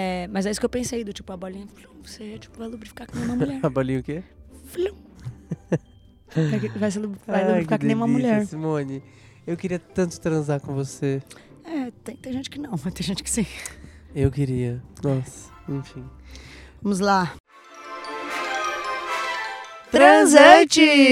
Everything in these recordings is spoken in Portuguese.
É, mas é isso que eu pensei, do tipo, a bolinha, flum, você tipo, vai lubrificar que nem uma mulher. A bolinha o quê? Vai, ser, vai Ai, lubrificar que, nem uma mulher. Simone, eu queria tanto transar com você. É, tem, tem gente que não, mas tem gente que sim. Eu queria. Nossa, enfim. Vamos lá. Transantes!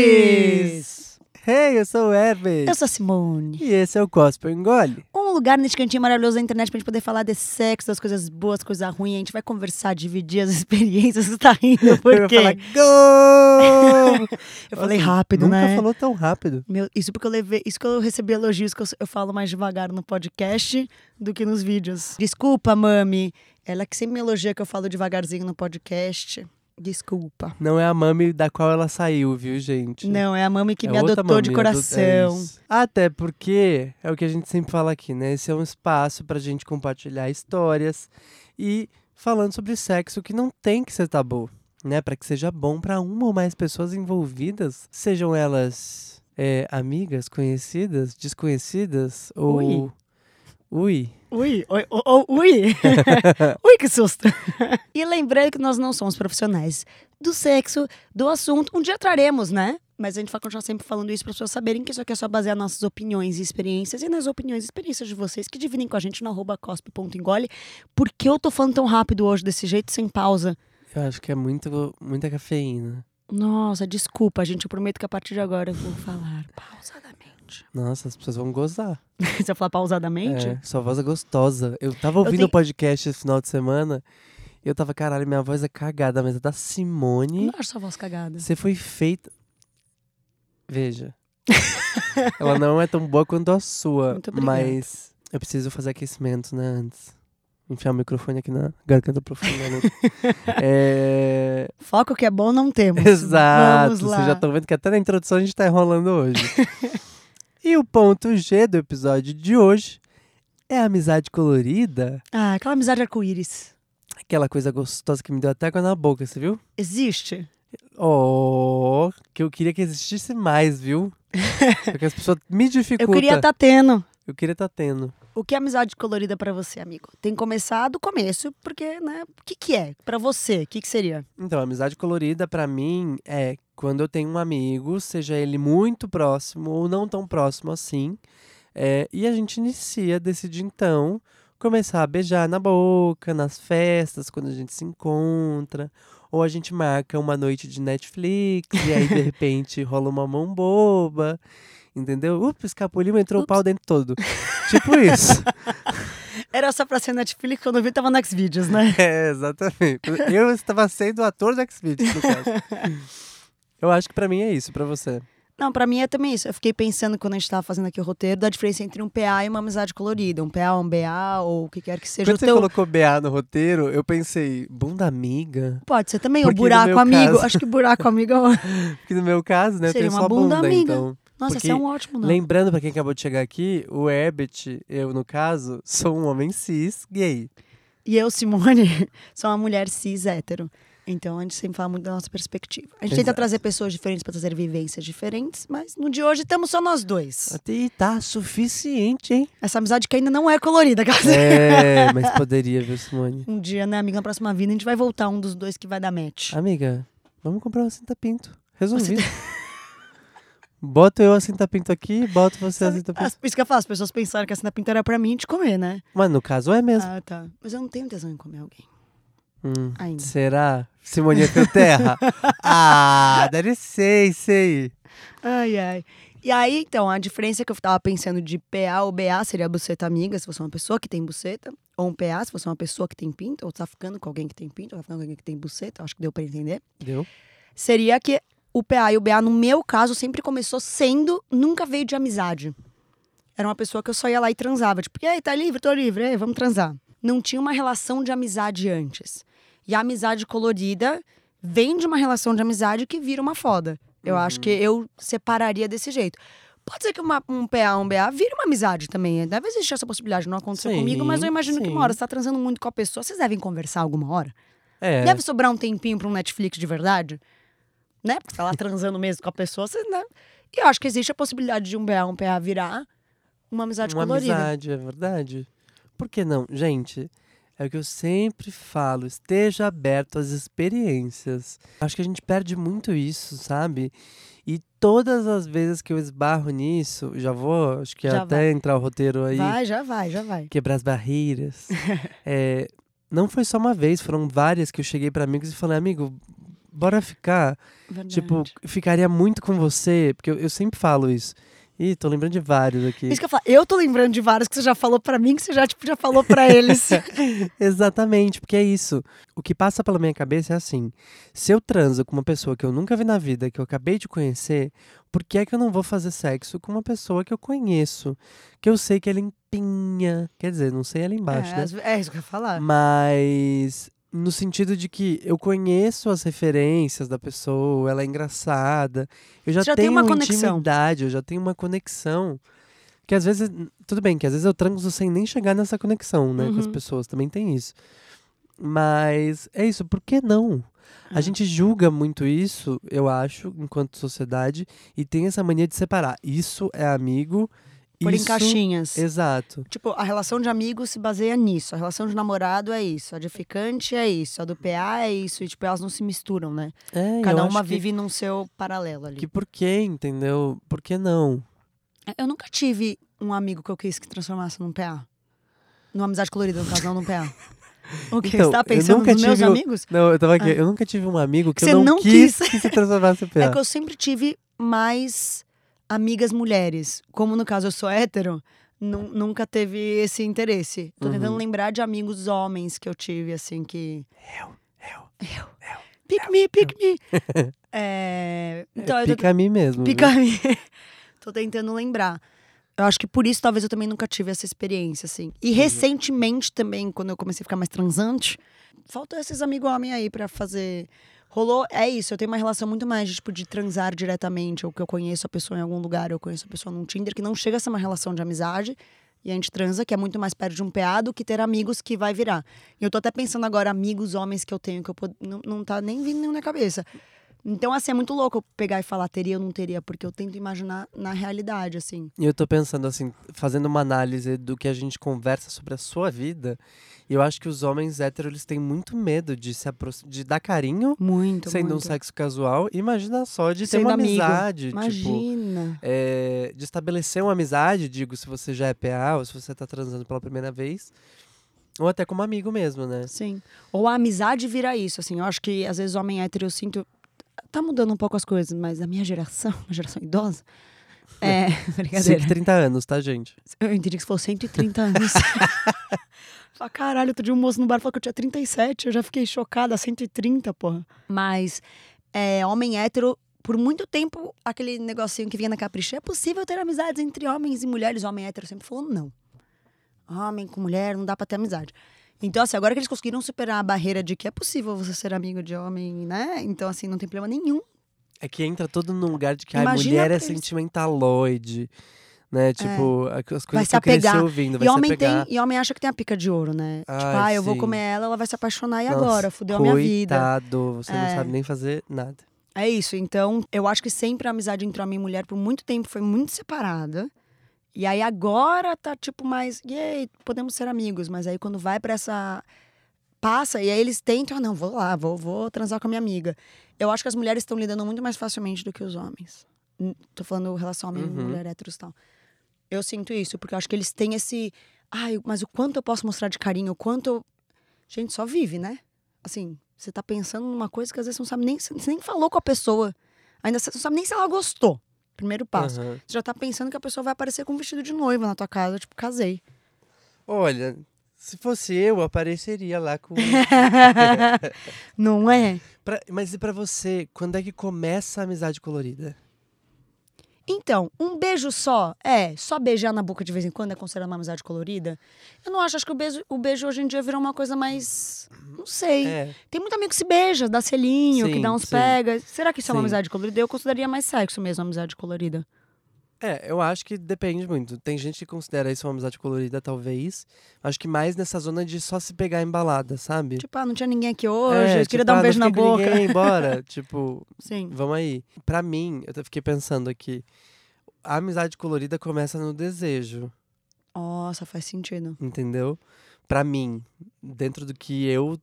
Hey, eu sou o Herbert. Eu sou a Simone. E esse é o Gospel Engole. Um lugar nesse cantinho maravilhoso da internet pra gente poder falar de sexo, das coisas boas, coisas ruins. A gente vai conversar, dividir as experiências. Você tá rindo por Eu quê? falar, gol! Eu falei rápido, Nunca né? falou tão rápido. Meu, isso porque eu levei, isso que eu recebi elogios que eu, eu falo mais devagar no podcast do que nos vídeos. Desculpa, mami. Ela que sempre me elogia que eu falo devagarzinho no podcast. Desculpa. Não é a mami da qual ela saiu, viu, gente? Não, é a mami que É me adotou de mami, ado- é coração. isso. Até porque é o que a gente sempre fala aqui, né? Esse é um espaço pra gente compartilhar histórias e falando sobre sexo que não tem que ser tabu, né? Pra que seja bom pra uma ou mais pessoas envolvidas, sejam elas é, amigas, conhecidas, desconhecidas ou. Ui. Ui, oi, oi, oi, ui. ui, que susto. e lembrando que nós não somos profissionais do sexo, do assunto. Um dia traremos, né? Mas a gente vai continuar sempre falando isso para as pessoas saberem que isso aqui é só basear nossas opiniões e experiências e nas opiniões e experiências de vocês que dividem com a gente no arroba cospe.engole. Por que eu tô falando tão rápido hoje, desse jeito, sem pausa? Eu acho que é muito, muita cafeína. Nossa, desculpa, gente. Eu prometo que a partir de agora eu vou falar pausadamente. Nossa, as pessoas vão gozar. Você vai falar pausadamente? É, sua voz é gostosa. Eu tava ouvindo tenho- o podcast esse final de semana e eu tava, caralho, minha voz é cagada, mas a da Simone, Não acho sua voz cagada. você foi feita. Veja. Ela não é tão boa quanto a sua, Muito obrigada. mas eu preciso fazer aquecimento, né, antes. Enfiar o microfone aqui na garganta profunda. Né? é... Foco que é bom não temos. Exato. Vocês já estão vendo que até na introdução a gente tá enrolando hoje. E o ponto G do episódio de hoje é a amizade colorida. Ah, aquela amizade arco-íris. Aquela coisa gostosa que me deu até água na boca, você viu? Existe? Oh, que eu queria que existisse mais, viu? Porque as pessoas me Eu dificultam. queria estar tendo. Eu queria estar tendo. O que é amizade colorida pra você, amigo? Tem que começar do começo, porque, né? O que, que é? Pra você, o que, que seria? Então, amizade colorida pra mim é quando eu tenho um amigo, seja ele muito próximo ou não tão próximo assim, é, e a gente inicia, decide então começar a beijar na boca, nas festas, quando a gente se encontra, ou a gente marca uma noite de Netflix e aí de repente rola uma mão boba, entendeu? Ups, escapuliu, entrou o Ups. pau dentro todo. tipo isso. Era só pra ser Netflix, quando eu vi tava no Xvideos, né? É, exatamente. Eu estava sendo ator do X-Videos, no caso. Eu acho que pra mim é isso, pra você. Não, pra mim é também isso. Eu fiquei pensando quando a gente tava fazendo aqui o roteiro da diferença entre um PA e uma amizade colorida. Um PA, um BA, ou o que quer que seja Quando o você teu. colocou BA no roteiro, eu pensei, bunda amiga? Pode ser também, o Porque no buraco amigo. caso- Acho que buraco amigo é o- Porque no meu caso, né, eu Seria tenho uma só bunda bunda, amiga. então... Nossa, Porque esse é um ótimo nome. Lembrando pra quem acabou de chegar aqui, o Herbert, eu no caso, sou um homem cis gay. E eu, Simone, sou uma mulher cis hétero. Então a gente sempre fala muito da nossa perspectiva. A gente tenta Exato. trazer pessoas diferentes para trazer vivências diferentes, mas no de hoje estamos só nós dois. Até tá suficiente, hein? Essa amizade que ainda não é colorida, cara. É, mas poderia, viu, Simone? Um dia, né, amiga, na próxima vida a gente vai voltar um dos dois que vai dar match. Amiga, vamos comprar uma cinta pinto. Resolvido. Bota eu a cinta pinto aqui, bota você a cinta pinto. Isso que eu falo, as pessoas pensaram que a cena pinta era pra mim de comer, né? Mas no caso é mesmo. Ah, tá. Mas eu não tenho tesão em comer alguém. Hum, ainda. Será? Simonia Terra? ah, dá licença aí. Ai, ai. E aí, então, a diferença que eu tava pensando de PA ou BA seria a buceta amiga, se você é uma pessoa que tem buceta. Ou um PA, se você é uma pessoa que tem pinto, ou tá ficando com alguém que tem pinto, ou tá ficando com alguém que tem buceta, acho que deu pra entender. Deu? Seria que o PA e o BA, no meu caso, sempre começou sendo, nunca veio de amizade. Era uma pessoa que eu só ia lá e transava. Tipo, e aí, tá livre? Tô livre, ei, vamos transar. Não tinha uma relação de amizade antes. E a amizade colorida vem de uma relação de amizade que vira uma foda. Eu acho que eu separaria desse jeito. Pode ser que uma- um PA, um BA vire uma amizade também. Deve existir essa possibilidade. Não aconteceu Sim, comigo, mas eu imagino que sim. uma hora você tá transando muito com a pessoa. Vocês devem conversar alguma hora. É. Deve sobrar um tempinho pra um Netflix de verdade. Né? Porque tá lá transando mesmo com a pessoa, você, né? E eu acho que existe a possibilidade de um BA, um PA virar uma amizade uma colorida. amizade, é verdade. Por que não? Gente, É o que eu sempre falo, esteja aberto às experiências. Acho que a gente perde muito isso, sabe? E todas as vezes que eu esbarro nisso, já vou, acho que Já até vai. entrar o roteiro aí, Vai, já vai, já vai. quebrar as barreiras. é, não foi só uma vez, foram várias que eu cheguei para amigos e falei, amigo, bora ficar. Verdade. Tipo, ficaria muito com você, porque eu, eu sempre falo isso. Ih, tô lembrando de vários aqui. Isso que eu falo, eu tô lembrando de vários que você já falou pra mim, que você já, tipo, já falou pra eles. Exatamente, porque é isso. O que passa pela minha cabeça é assim: se eu transo com uma pessoa que eu nunca vi na vida, que eu acabei de conhecer, por que é que eu não vou fazer sexo com uma pessoa que eu conheço? Que eu sei que é limpinha. Quer dizer, não sei ali embaixo, é, né? é isso que eu ia falar. Mas no sentido de que eu conheço as referências da pessoa, ela é engraçada, eu já, já tenho uma conexão. intimidade, eu já tenho uma conexão. Que às vezes, tudo bem, que às vezes eu transo sem nem chegar nessa conexão, né, com as Uhum. pessoas, também tem isso. Mas é isso, por que não? A É. gente julga muito isso, eu acho, enquanto sociedade, e tem essa mania de separar. Isso é amigo, Por em isso... caixinhas. Exato. Tipo, a relação de amigo se baseia nisso. A relação de namorado é isso. A de ficante é isso. A do PA é isso. E, tipo, elas não se misturam, né? É, Cada uma que- vive num seu paralelo ali. Que por que, entendeu? Por que não? Eu nunca tive um amigo que eu quis que transformasse num PA. Numa amizade colorida, no caso, não num PA. O que? Então, você tá pensando nos meus amigos? Não, eu tava aqui. Ah. Eu nunca tive um amigo que Você eu não, não quis, quis. que se transformasse em PA. É que eu sempre tive mais amigas mulheres. Como no caso eu sou hétero, nu- nunca teve esse interesse. Tô tentando Uhum. lembrar de amigos homens que eu tive, assim, que. Eu, eu. Pick me, pick me. É, Então, eu tô Pica a mim mesmo. viu? Pica me. Tô tentando lembrar. Eu acho que por isso talvez eu também nunca tive essa experiência, assim. E recentemente também, quando eu comecei a ficar mais transante, faltou esses amigos homens aí pra fazer. Rolou, é isso, eu tenho uma relação muito mais tipo, de transar diretamente, ou que eu conheço a pessoa em algum lugar, eu conheço a pessoa num Tinder, que não chega a ser uma relação de amizade, e a gente transa, que é muito mais perto de um PA do que ter amigos que vai virar. E eu tô até pensando agora, amigos homens que eu tenho, que eu pod... não, não tá nem vindo nenhum na cabeça. Então, assim, é muito louco eu pegar e falar teria ou não teria, porque eu tento imaginar na realidade, assim. E eu tô pensando assim, fazendo uma análise do que a gente conversa sobre a sua vida. E eu acho que os homens héteros eles têm muito medo de se de dar carinho Muito, sendo um muito. sexo casual. Imagina só de ter Sendo uma amigo. amizade, tipo, Imagina. é, de estabelecer uma amizade, digo, se você já é PA ou se você tá transando pela primeira vez. Ou até como amigo mesmo, né? Sim. Ou a amizade vira isso, assim. Eu acho que às vezes homem hétero eu sinto. Tá mudando um pouco as coisas, mas a minha geração, a geração idosa. É. Brincadeira. 130 anos, tá, gente? Eu entendi que você falou 130 anos. Falei, caralho, outro dia um moço no bar falou que eu tinha 37. Eu já fiquei chocada, 130, porra. Mas, é, homem hétero, por muito tempo, aquele negocinho que vinha na capricha, é possível ter amizades entre homens e mulheres? O homem hétero sempre falou não. Homem com mulher, não dá pra ter amizade. Então, assim, agora que eles conseguiram superar a barreira de que é possível você ser amigo de homem, né? Então, assim, não tem problema nenhum. É que entra todo num lugar de que a mulher é eles- sentimentaloide, né? Tipo, a- as coisas se que eu cresci apegar. ouvindo, vai E se homem, tem, apegar. e homem acha que tem a pica de ouro, né? tipo, Ai, ah, eu vou sim. comer ela, ela vai se apaixonar e Nossa, agora? Fudeu a minha vida. Coitado, você não É. sabe nem fazer nada. É isso. Então, eu acho que sempre a amizade entre homem e mulher, por muito tempo, foi muito separada. E aí agora tá tipo mais, yay, podemos ser amigos. Mas aí quando vai pra essa. Passa, e aí eles tentam, ah, não, vou lá, vou, vou transar com a minha amiga. Eu acho que as mulheres estão lidando muito mais facilmente do que os homens. Tô falando relação homem Uhum. mulher héteros e tal. Eu sinto isso, porque eu acho que eles têm esse. Ai, mas o quanto eu posso mostrar de carinho, o quanto. eu-" Gente, só vive, né? Assim, você tá pensando numa coisa que às vezes você não sabe nem. Você nem falou com a pessoa. Ainda você não sabe nem se ela gostou. Primeiro passo. Aham. Você já tá pensando que a pessoa vai aparecer com um vestido de noiva na tua casa, tipo, casei. Olha, se fosse eu, apareceria lá com. não é? Pra- Mas e pra você, quando é que começa a amizade colorida? Então, um beijo só, é, só beijar na boca de vez em quando é considerado uma amizade colorida? Eu não acho, acho que o beijo, o beijo hoje em dia virou uma coisa mais. Não sei. É. Tem muito amigo que se beija, dá selinho, que Sim, dá uns sim. pega. Será que isso é uma Sim. amizade colorida? Eu consideraria mais sexo mesmo, amizade colorida. É, eu acho que depende muito. Tem gente que considera isso uma amizade colorida, talvez. Acho que mais nessa zona de só se pegar embalada, sabe? Tipo, ah, não tinha ninguém aqui hoje, É, eu queria tipo, dar um ah, beijo na boca. Ninguém, bora. tipo, Sim. vamos aí. Pra mim, eu até fiquei pensando aqui. A amizade colorida começa no desejo. Nossa, faz sentido. entendeu? Pra mim, dentro do que eu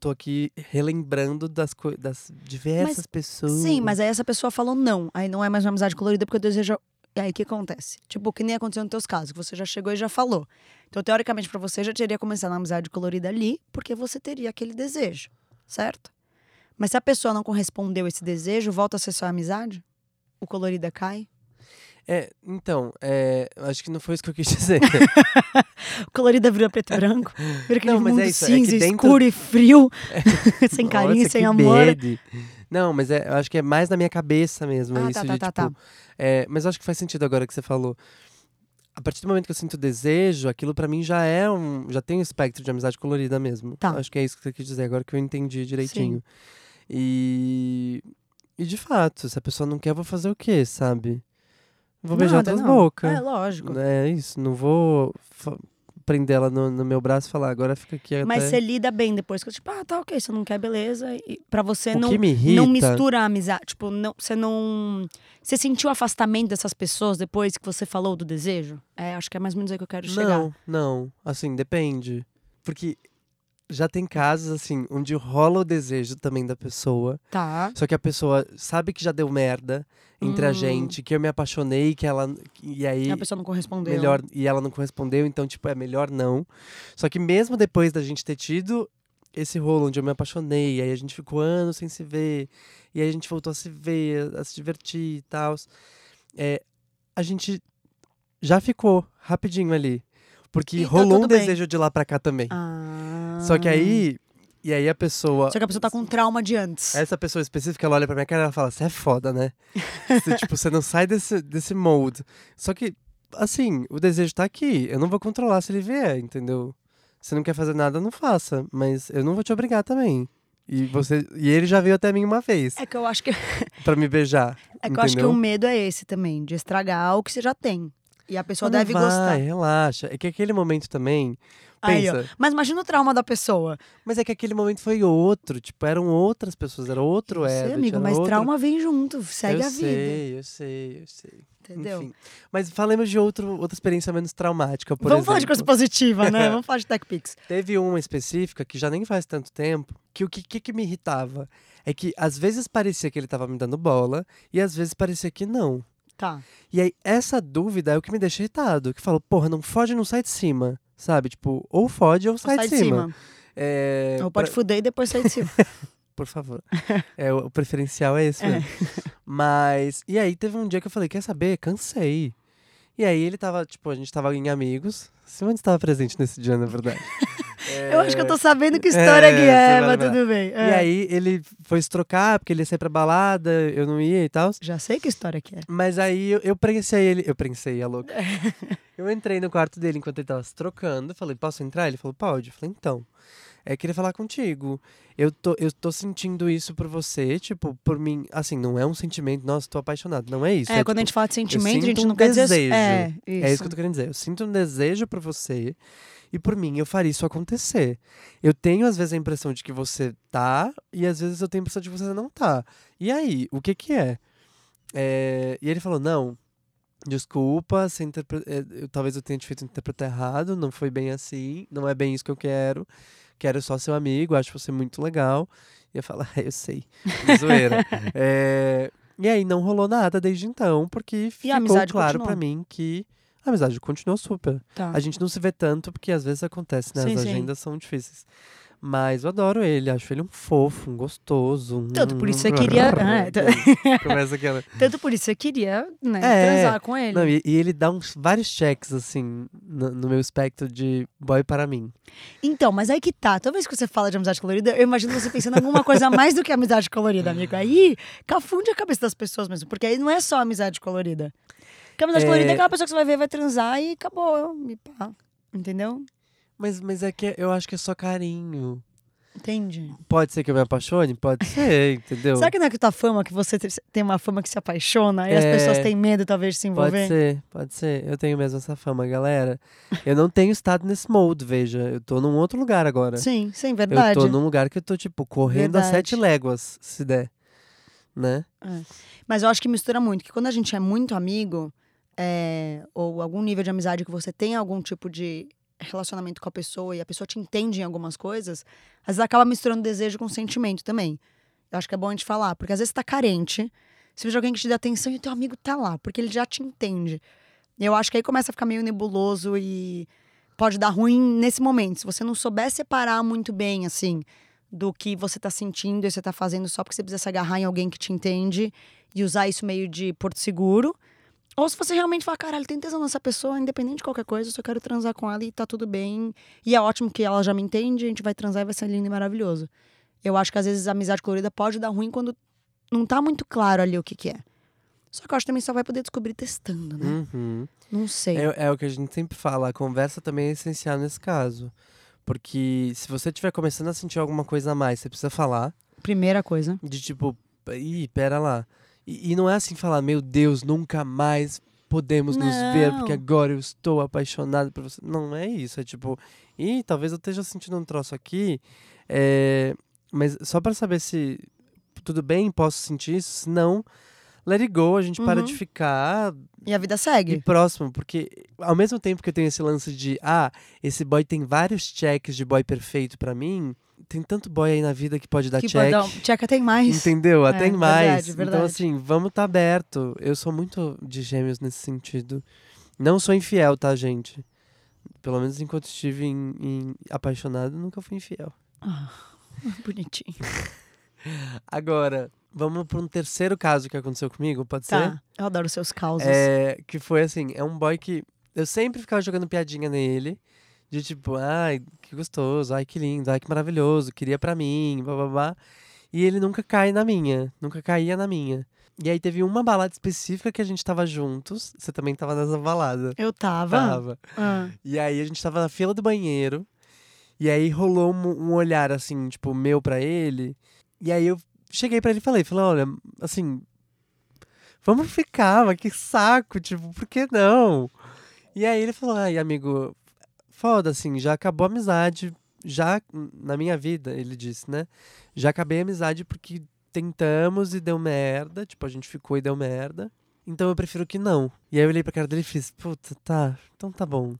tô aqui relembrando das, das diversas pessoas. Sim, mas aí essa pessoa falou não. Aí não é mais uma amizade colorida porque eu desejo. E aí o que acontece? Tipo, que nem aconteceu nos teus casos, que você já chegou e já falou. Então, teoricamente, pra você já teria começado uma amizade colorida ali, porque você teria aquele desejo, certo? Mas se a pessoa não correspondeu a esse desejo, volta a ser só amizade? O colorida cai? É, então, é, acho que não foi isso que eu quis dizer. O colorida vira preto e branco? Vira aquele Não, mas é mundo isso, é cinza, dentro- escuro e frio, sem carinho, Nossa, sem amor. bad. Não, mas é, eu acho que é mais na minha cabeça mesmo. Ah, isso tá, de, tá, tá, tipo, tá. é, mas eu acho que faz sentido agora que você falou. A partir do momento que eu sinto desejo, aquilo pra mim já é um. Já tem um espectro de amizade colorida mesmo. Tá. Acho que é isso que você quis dizer, agora que eu entendi direitinho. E. E de fato, se a pessoa não quer, eu vou fazer o quê, sabe? Vou beijar Nada, outras não. bocas. É, lógico. É isso, não vou prender ela no, no meu braço e falar, agora fica aqui Mas até... você lida bem depois, que tipo, ah, tá ok, você não quer, beleza. E pra você O não, que me irrita... não mistura a amizade. Tipo, não, você não. Você sentiu afastamento dessas pessoas depois que você falou do desejo? É, acho que é mais ou menos aí que eu quero chegar. Não, não. Assim, depende. Porque já tem casos, assim, onde rola o desejo também da pessoa. Tá. Só que a pessoa sabe que já deu merda entre a Hum. gente, que eu me apaixonei, que ela. E aí. A pessoa não correspondeu. Melhor, e ela não correspondeu, então, tipo, é melhor não. Só que mesmo depois da gente ter tido esse rolo onde eu me apaixonei, aí a gente ficou anos sem se ver, e aí a gente voltou a se ver, a se divertir e tal. É, a gente já ficou rapidinho ali. Porque tá rolou um bem. desejo de lá pra cá também. Ah. Só que aí. E aí a pessoa. Só que a pessoa tá com trauma de antes. Essa pessoa específica, ela olha pra minha cara e ela fala: Você é foda, né? Você, tipo, você não sai desse, desse molde. Só que, assim, o desejo tá aqui. Eu não vou controlar se ele vier, entendeu? Se não quer fazer nada, não faça. Mas eu não vou te obrigar também. E, você, e ele já veio até mim uma vez É que eu acho que, pra me beijar. é que eu acho que entendeu? o medo é esse também, de estragar o que você já tem. E a pessoa Mas deve vai, gostar. relaxa. É que aquele momento também. Aí, ó. Pensa. Mas imagina o trauma da pessoa. Mas é que aquele momento foi outro. Tipo, eram outras pessoas, era outro Eu sei, Herbert, amigo, mas outro... trauma vem junto, segue eu a vida. sei, eu sei, eu sei. Entendeu? Enfim. Mas falemos de outro, outra experiência menos traumática, por Vamos falar de coisa exemplo. positiva, né? Vamos falar de Tech Pix. Teve uma específica que já nem faz tanto tempo, que o que, que, que me irritava é que às vezes parecia que ele tava me dando bola e às vezes parecia que não. Tá. E aí, essa dúvida é o que me deixa irritado. Que fala, porra, não fode, não sai de cima. Sabe? Tipo, ou fode ou sai, sai de cima. É, Ou pode pra- fuder e depois sair de cima. Por favor. é, o preferencial é esse mesmo. Mas, e aí teve um dia que eu falei, quer saber? Cansei. E aí ele tava, tipo, a gente tava em amigos. Simone estava presente nesse dia, na verdade. Eu acho que eu tô sabendo que história é, que é, mas tudo bem. E É. aí ele foi se trocar, porque ele ia sair pra balada, eu não ia e tal. Já sei que história que é. Mas aí eu, eu prensei ele. Eu prensei, a louca. eu entrei no quarto dele enquanto ele tava se trocando. Falei, posso entrar? Ele falou, pode. Eu falei, então. É, queria falar contigo. Eu tô, eu tô sentindo isso por você, tipo, por mim. Assim, não é um sentimento, nossa, tô apaixonado. Não é isso. É, é, quando a tipo, gente fala de sentimento, a gente um não quer dizer. desejo. É, isso. É isso que eu tô querendo dizer. Eu sinto um desejo por você e por mim eu faria isso acontecer. Eu tenho às vezes a impressão de que você tá e às vezes eu tenho a impressão de que você não tá. E aí, o que que é? É, E ele falou: "Não, desculpa, você interpre- é, eu- talvez eu tenha te feito interpretar errado, não foi bem assim, não é bem isso que eu quero. Quero só seu amigo, acho você muito legal". E eu falo: "É, eu sei". Zoeira. É, E aí não rolou nada desde então, porque ficou amizade claro pra mim que a amizade continuou super. Tá. A gente não se vê tanto porque às vezes acontece, né? Sim, As sim. agendas são difíceis. Mas eu adoro ele, acho ele um fofo, um gostoso. Um... Tanto por isso você queria-. Começa aquela. Tanto por isso você queria, né, É. transar com ele. Não, e, e ele dá uns vários checks, assim, no, no meu espectro de boy para mim. Então, mas aí que tá. Toda vez que você fala de amizade colorida, eu imagino você pensando em alguma coisa a mais do que amizade colorida, amigo. Aí cafunde a cabeça das pessoas mesmo. Porque aí não é só amizade colorida. Amizade É. colorida é aquela pessoa que você vai ver, vai transar e acabou. E pá. Entendeu? Mas, mas é que eu acho que é só carinho. Entendi. Pode ser que eu me apaixone? Pode ser, entendeu? Será que não é que tua fama, que você te- tem uma fama que se apaixona e as É. pessoas têm medo, talvez, de se Pode envolver? ser, pode ser. Eu tenho mesmo essa fama, galera. Eu não tenho estado nesse molde, veja. Eu tô num outro lugar agora. Sim, sim, Eu verdade. tô num lugar que eu tô, tipo, correndo a Verdade. sete léguas, se der. Né? Mas eu acho que mistura muito, que quando a gente é muito amigo, é, ou algum nível de amizade que você tem algum tipo de relacionamento com a pessoa e a pessoa te entende em algumas coisas, às vezes acaba misturando desejo com sentimento também. Eu acho que é bom a gente falar, porque às vezes tá carente, você vê alguém que te dá atenção e o teu amigo tá lá, porque ele já te entende. Eu acho que aí começa a ficar meio nebuloso e pode dar ruim nesse momento. Se você não souber separar muito bem, assim, do que você tá sentindo e você tá fazendo só porque você precisa se agarrar em alguém que te entende e usar isso meio de porto seguro. Ou se você realmente falar, caralho, tem tesão nessa pessoa, independente de qualquer coisa, eu só quero transar com ela e tá tudo bem. E é ótimo que ela já me entende, a gente vai transar e vai ser lindo e maravilhoso. Eu acho que às vezes a amizade colorida pode dar ruim quando não tá muito claro ali o que que é. Só que eu acho que também só vai poder descobrir testando, né? Uhum. Não sei. É, é o que a gente sempre fala, a conversa também é essencial nesse caso. Porque se você estiver começando a sentir alguma coisa a mais, você precisa falar. Primeira coisa. De tipo, ih, pera lá. E, e não é assim falar, meu Deus, nunca mais podemos nos ver, porque Não. agora eu estou apaixonado por você. Não é isso, é tipo, ih, talvez eu esteja sentindo um troço aqui, é, mas só pra saber se tudo bem, posso sentir isso, se não, let it go, a gente para Uhum. de ficar E a vida e segue. próximo, porque ao mesmo tempo que eu tenho esse lance de, ah, esse boy tem vários checks de boy perfeito pra mim, tem tanto boy aí na vida que pode dar Que check. pode Tcheca tem mais. Entendeu? Até verdade, mais. verdade. Então, assim, vamos estar aberto. Eu sou muito de gêmeos nesse sentido. Não sou infiel, tá, gente? Pelo menos enquanto estive em, em apaixonado, nunca fui infiel. Ah, bonitinho. Agora, vamos para um terceiro caso que aconteceu comigo, pode ser? Tá. Eu adoro seus causos. É, que foi assim, é um boy que eu sempre ficava jogando piadinha nele, de tipo, ai, que gostoso, ai, que lindo, ai, que maravilhoso, queria pra mim, blá blá blá. E ele nunca cai na minha, nunca caía na minha. E aí teve uma balada específica que a gente tava juntos, você também tava nessa balada. Eu tava. Tava. Ah. E aí a gente tava na fila do banheiro, e aí rolou um, um olhar assim, tipo, meu pra ele. E aí eu cheguei pra ele e falei, falei, olha, assim, vamos ficar, mas que saco, tipo, por que não? E aí ele falou, ai, amigo, foda, assim, já acabou a amizade, já na minha vida, ele disse, né? Já acabei a amizade porque tentamos e deu merda, tipo, a gente ficou e deu merda. Então eu prefiro que não. E aí eu olhei pra cara dele e fiz, puta, tá, então tá bom.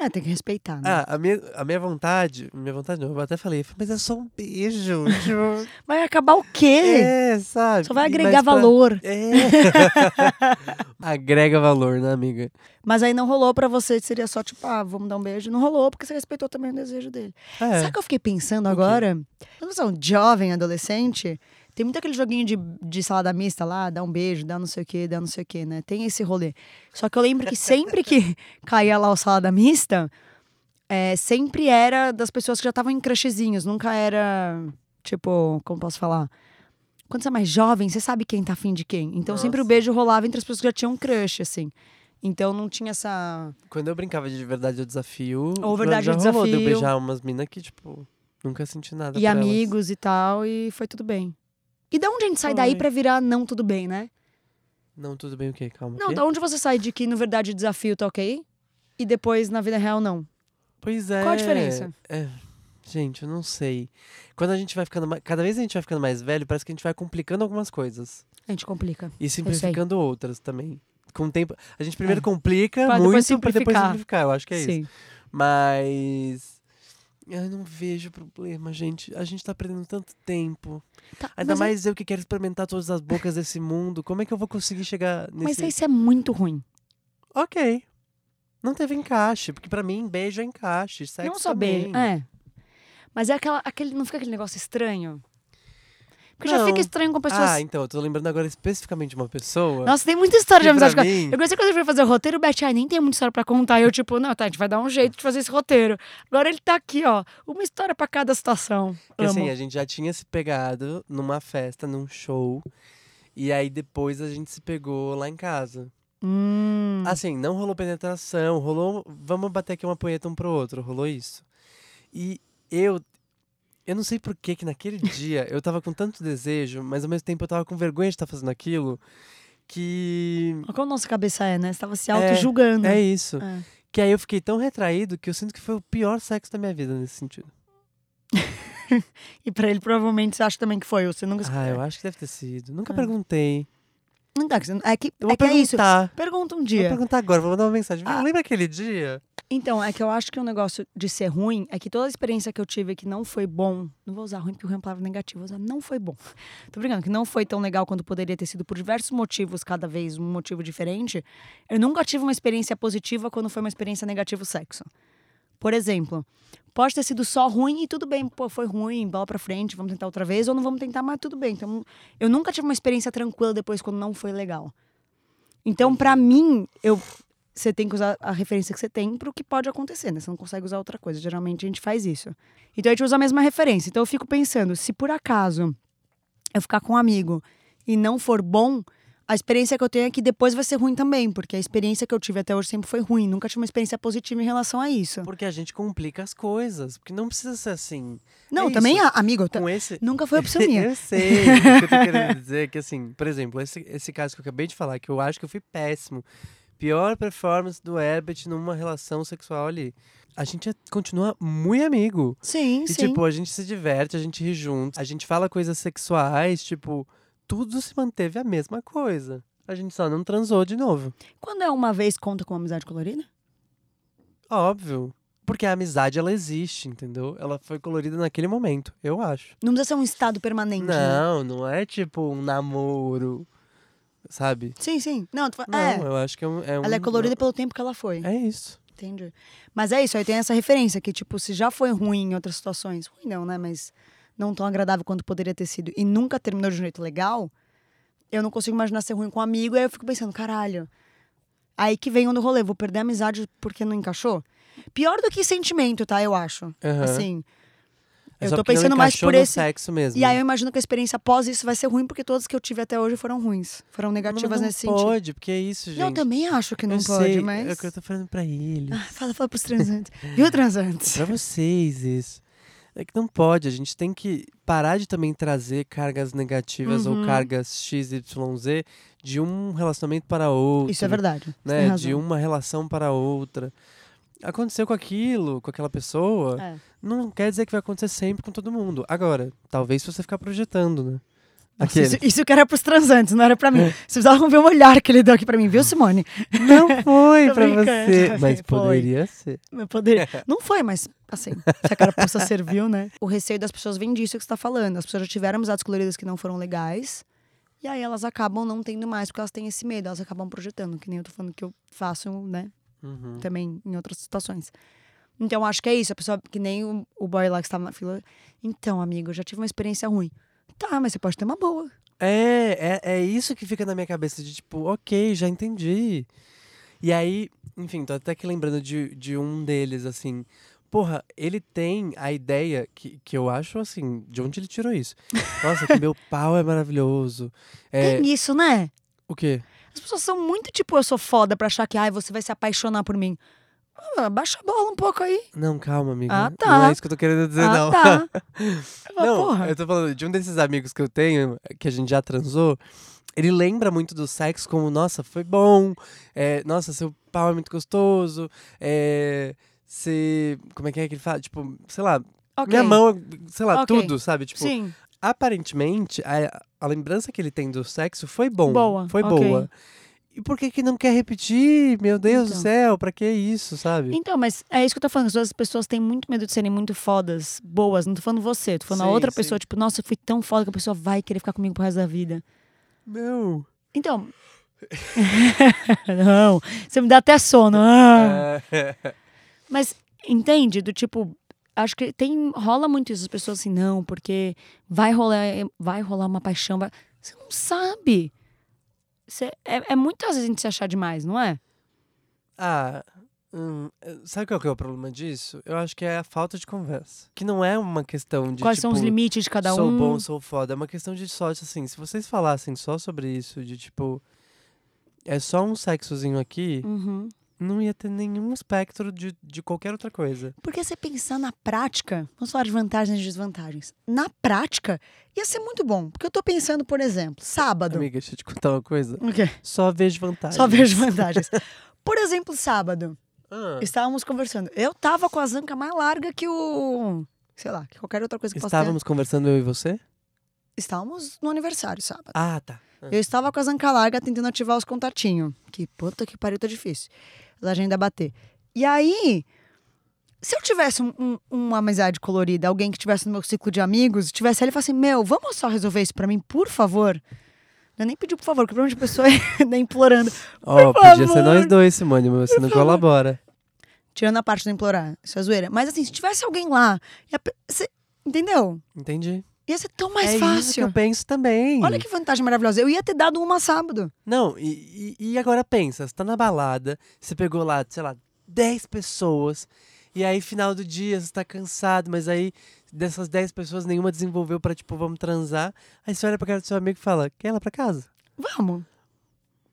É, tem que respeitar, né? Ah, a minha, a minha vontade, minha vontade não, eu até falei, mas é só um beijo. tipo, Vai acabar o quê? é, sabe? Só vai agregar pra- valor. É. Agrega valor, né, amiga? Mas aí não rolou pra você, seria só tipo, ah, vamos dar um beijo. Não rolou porque você respeitou também o desejo dele. É. Sabe o que eu fiquei pensando agora? Quando você é um jovem, adolescente, tem muito aquele joguinho de, de salada mista lá, dá um beijo, dá não sei o quê, dá não sei o quê, né? Tem esse rolê. Só que eu lembro que sempre que caía lá o salada mista, é, sempre era das pessoas que já estavam em crushzinhos, nunca era, tipo, como posso falar? Quando você é mais jovem, você sabe quem tá afim de quem. Então sempre o Nossa. beijo rolava entre as pessoas que já tinham crush, assim. Então não tinha essa. Quando eu brincava de verdade ou desafio, Ou verdade já ou rolou de eu desafio. beijar umas minas que, tipo, nunca senti nada e por elas. amigos e tal, e foi tudo bem. E da onde a gente sai daí pra virar não tudo bem, né? Não, tudo bem o quê? Calma. Não, quê? da onde você sai de que, no verdade, o desafio tá ok? E depois, na vida real, não. Pois é. Qual a diferença? É, gente, eu não sei. Quando a gente vai ficando mais. Cada vez a gente vai ficando mais velho, parece que a gente vai complicando algumas coisas. A gente complica. E simplificando outras também. Com o tempo. A gente primeiro É. complica Pra muito pra depois simplificar. Eu acho que é isso. Sim. Mas. Eu não vejo problema, gente. A gente tá perdendo tanto tempo. Tá, Ainda mas, é- mais eu que quero experimentar todas as bocas desse mundo. Como é que eu vou conseguir chegar mas nesse. isso é muito ruim. Ok. Não teve encaixe. Porque pra mim, beijo é encaixe. Sexo não só também. beijo. É. Mas é aquela, aquele, não fica aquele negócio estranho? Porque já Não. fica estranho com pessoas. Ah, então, eu tô lembrando agora especificamente de uma pessoa. Nossa, tem muita história de amizade. mim- Eu gostei quando a gente foi fazer o roteiro, o Beth, ai, nem tem muita história pra contar. E eu, tipo, não, tá, a gente vai dar um jeito de fazer esse roteiro. Agora ele tá aqui, ó. Uma história pra cada situação. Porque Amo. assim, a gente já tinha se pegado numa festa, num show. E aí depois a gente se pegou lá em casa. Hum. Assim, não rolou penetração, rolou. Vamos bater aqui uma punheta um pro outro, rolou isso. E eu. Eu não sei por que que naquele dia eu tava com tanto desejo, mas ao mesmo tempo eu tava com vergonha de estar fazendo aquilo. Que. Olha como nossa cabeça é, né? Você tava se auto-julgando. É isso. É. Que aí eu fiquei tão retraído que eu sinto que foi o pior sexo da minha vida nesse sentido. E pra ele, provavelmente, você acha também que foi. ou Você nunca Ah, eu acho que deve ter sido. Nunca É. perguntei. Não tá, é que, vou é, que é isso. Pergunta um Vou dia. perguntar agora, vou mandar uma mensagem. Ah. Lembra aquele dia? Então, é que eu acho que o negócio de ser ruim é que toda a experiência que eu tive que não foi bom. Não vou usar ruim porque ruim é uma palavra negativa, vou usar não foi bom. Tô brincando, que não foi tão legal quanto poderia ter sido por diversos motivos, cada vez um motivo diferente. Eu nunca tive uma experiência positiva quando foi uma experiência negativa o sexo. Por exemplo, pode ter sido só ruim e tudo bem, pô, foi ruim, bola pra frente, vamos tentar outra vez, ou não vamos tentar, mas tudo bem. Então, eu nunca tive uma experiência tranquila depois quando não foi legal. Então, pra mim, eu você tem que usar a referência que você tem pro que pode acontecer, né? Você não consegue usar outra coisa. Geralmente a gente faz isso. Então a gente usa a mesma referência. Então eu fico pensando, se por acaso eu ficar com um amigo e não for bom, a experiência que eu tenho é que depois vai ser ruim também, porque a experiência que eu tive até hoje sempre foi ruim. Nunca tive uma experiência positiva em relação a isso. Porque a gente complica as coisas. Porque não precisa ser assim. Não, É também, isso. amigo, Com esse. nunca foi opção minha. eu sei. o que eu tô querendo dizer é que, assim, por exemplo, esse, esse caso que eu acabei de falar, que eu acho que eu fui péssimo. Pior performance do Herbert numa relação sexual ali. A gente é- continua muito amigo. Sim, E, sim. tipo, a gente se diverte, a gente ri junto, a gente fala coisas sexuais, tipo, tudo se manteve a mesma coisa. A gente só não transou de novo. Quando é uma vez, conta com amizade colorida? Óbvio. Porque a amizade, ela existe, entendeu? Ela foi colorida naquele momento, eu acho. Não precisa ser um estado permanente, né? Não, não é tipo um namoro, sabe? Sim, sim. Não, tu Não, é. eu acho que é um. É Ela é um- colorida pelo tempo que ela foi. É isso. Entendi. Mas é isso, aí tem essa referência que, tipo, se já foi ruim em outras situações, ruim não, né? Mas não tão agradável quanto poderia ter sido e nunca terminou de um jeito legal, eu não consigo imaginar ser ruim com um amigo, aí eu fico pensando, caralho. Aí que vem o do rolê, vou perder a amizade porque não encaixou? Pior do que sentimento, tá? Eu acho. Aham. Assim. É eu tô não pensando mais por esse. sexo mesmo. E aí eu imagino que a experiência após isso vai ser ruim, porque todas que eu tive até hoje foram ruins. Foram negativas Mas não nesse sentido. pode, porque é isso, gente. Eu também acho que não Eu pode, sei, mas. É o que eu tô falando pra eles. Ah, fala, fala pros transantes. Viu, transantes? Pra vocês isso. É que não pode, a gente tem que parar de também trazer cargas negativas Uhum. ou cargas XYZ de um relacionamento para outro. Isso é verdade. Né? De uma relação para outra. Aconteceu com aquilo, com aquela pessoa, É. não quer dizer que vai acontecer sempre com todo mundo. Agora, talvez se você ficar projetando, né? Nossa. Isso, isso que era pros transantes, não era pra mim. Vocês precisavam ver o olhar que ele deu aqui pra mim, viu, Simone? Não foi pra você, foi. mas poderia ser. Eu poderia. Não foi, mas assim, se a carapuça serviu, né? O receio das pessoas vem disso que você tá falando. As pessoas já tiveram amizades coloridas que não foram legais. E aí elas acabam não tendo mais, porque elas têm esse medo, elas acabam projetando, que nem eu tô falando que eu faço, né? Uhum. Também em outras situações. Então, acho que é isso. A pessoa, que nem o, o boy lá que estava na fila. Então, amigo, eu já tive uma experiência ruim. Tá, mas você pode ter uma boa. É, é, é isso que fica na minha cabeça, de tipo, ok, já entendi. E aí, enfim, tô até que lembrando de, de um deles, assim. Porra, ele tem a ideia que, que eu acho assim, de onde ele tirou isso? Nossa, que meu pau é maravilhoso. É, Tem isso, né? o quê? As pessoas são muito tipo, eu sou foda pra achar que ai, você vai se apaixonar por mim. Baixa a bola um pouco aí. Não, calma, amiga. Ah, Não tá. é isso que eu tô querendo dizer, ah, não. tá. Não, porra. eu tô falando de um desses amigos que eu tenho, que a gente já transou. Ele lembra muito do sexo como, nossa, foi bom. é, nossa, seu pau é muito gostoso. É, você. Como é que é que ele fala? Tipo, sei lá, Ok. minha mão, sei lá, Ok. tudo, sabe? Tipo, Sim. aparentemente, a, a lembrança que ele tem do sexo foi bom. Boa, Foi ok. boa. E por que que não quer repetir? Meu Deus do Então. céu, pra que isso, sabe? Então, mas é isso que eu tô falando. As pessoas- as pessoas têm muito medo de serem muito fodas, boas. Não tô falando você, tô falando a Sim, outra sim. pessoa. Tipo, nossa, eu fui tão foda que a pessoa vai querer ficar comigo pro resto da vida. Não. Então. não. Você me dá até sono. Ah. É. Mas entende? Do tipo, acho que tem rola muito isso, as pessoas assim, não, porque vai rolar, vai rolar uma paixão. vai- Você não sabe. Você, é, é muitas vezes a gente se achar demais, não é? Ah, hum, eh, sabe qual que é o problema disso? Eu acho que é a falta de conversa. Que não é uma questão de, Quais tipo, são os limites de cada sou um? bom, sou foda. É uma questão de sorte, assim. Se vocês falassem só sobre isso, de tipo... É só um sexozinho aqui, Uhum. Não ia ter nenhum espectro de, de qualquer outra coisa. Porque você pensar na prática, vamos falar de vantagens e desvantagens. Na prática, ia ser muito bom. Porque eu tô pensando, por exemplo, sábado. Amiga, deixa eu te contar uma coisa. O quê? Só vejo vantagem. Só vejo vantagens. Por exemplo, sábado. Ah, Estávamos conversando. Eu tava com a zanca mais larga que o. Sei lá, que qualquer outra coisa que estávamos conversando eu e você? Estávamos no aniversário sábado. Ah, tá. Ah. Eu estava com a zanca larga tentando ativar os contatinhos. Que puta que pariu, tá difícil. A agenda bater. E aí, se eu tivesse um- um- uma amizade colorida, alguém que tivesse no meu ciclo de amigos, tivesse ali e falasse, meu, vamos só resolver isso pra mim, por favor. Não é nem pedir por favor, porque provavelmente a pessoa é implorando. Ó, Por podia ser nós dois, Simone, mas você não colabora. Tirando a parte do implorar, isso é zoeira. Mas assim, se tivesse alguém lá, pe- entendeu? Entendi. Ia ser tão mais é isso que fácil. eu penso também. Olha que vantagem maravilhosa. Eu ia ter dado uma sábado. Não, e, e, agora pensa, você tá na balada, você pegou lá, sei lá, 10 pessoas, e aí final do dia você tá cansado, mas aí dessas 10 pessoas nenhuma desenvolveu pra, tipo, vamos transar. Aí você olha pra cara do seu amigo e fala, quer ela pra casa? Vamos.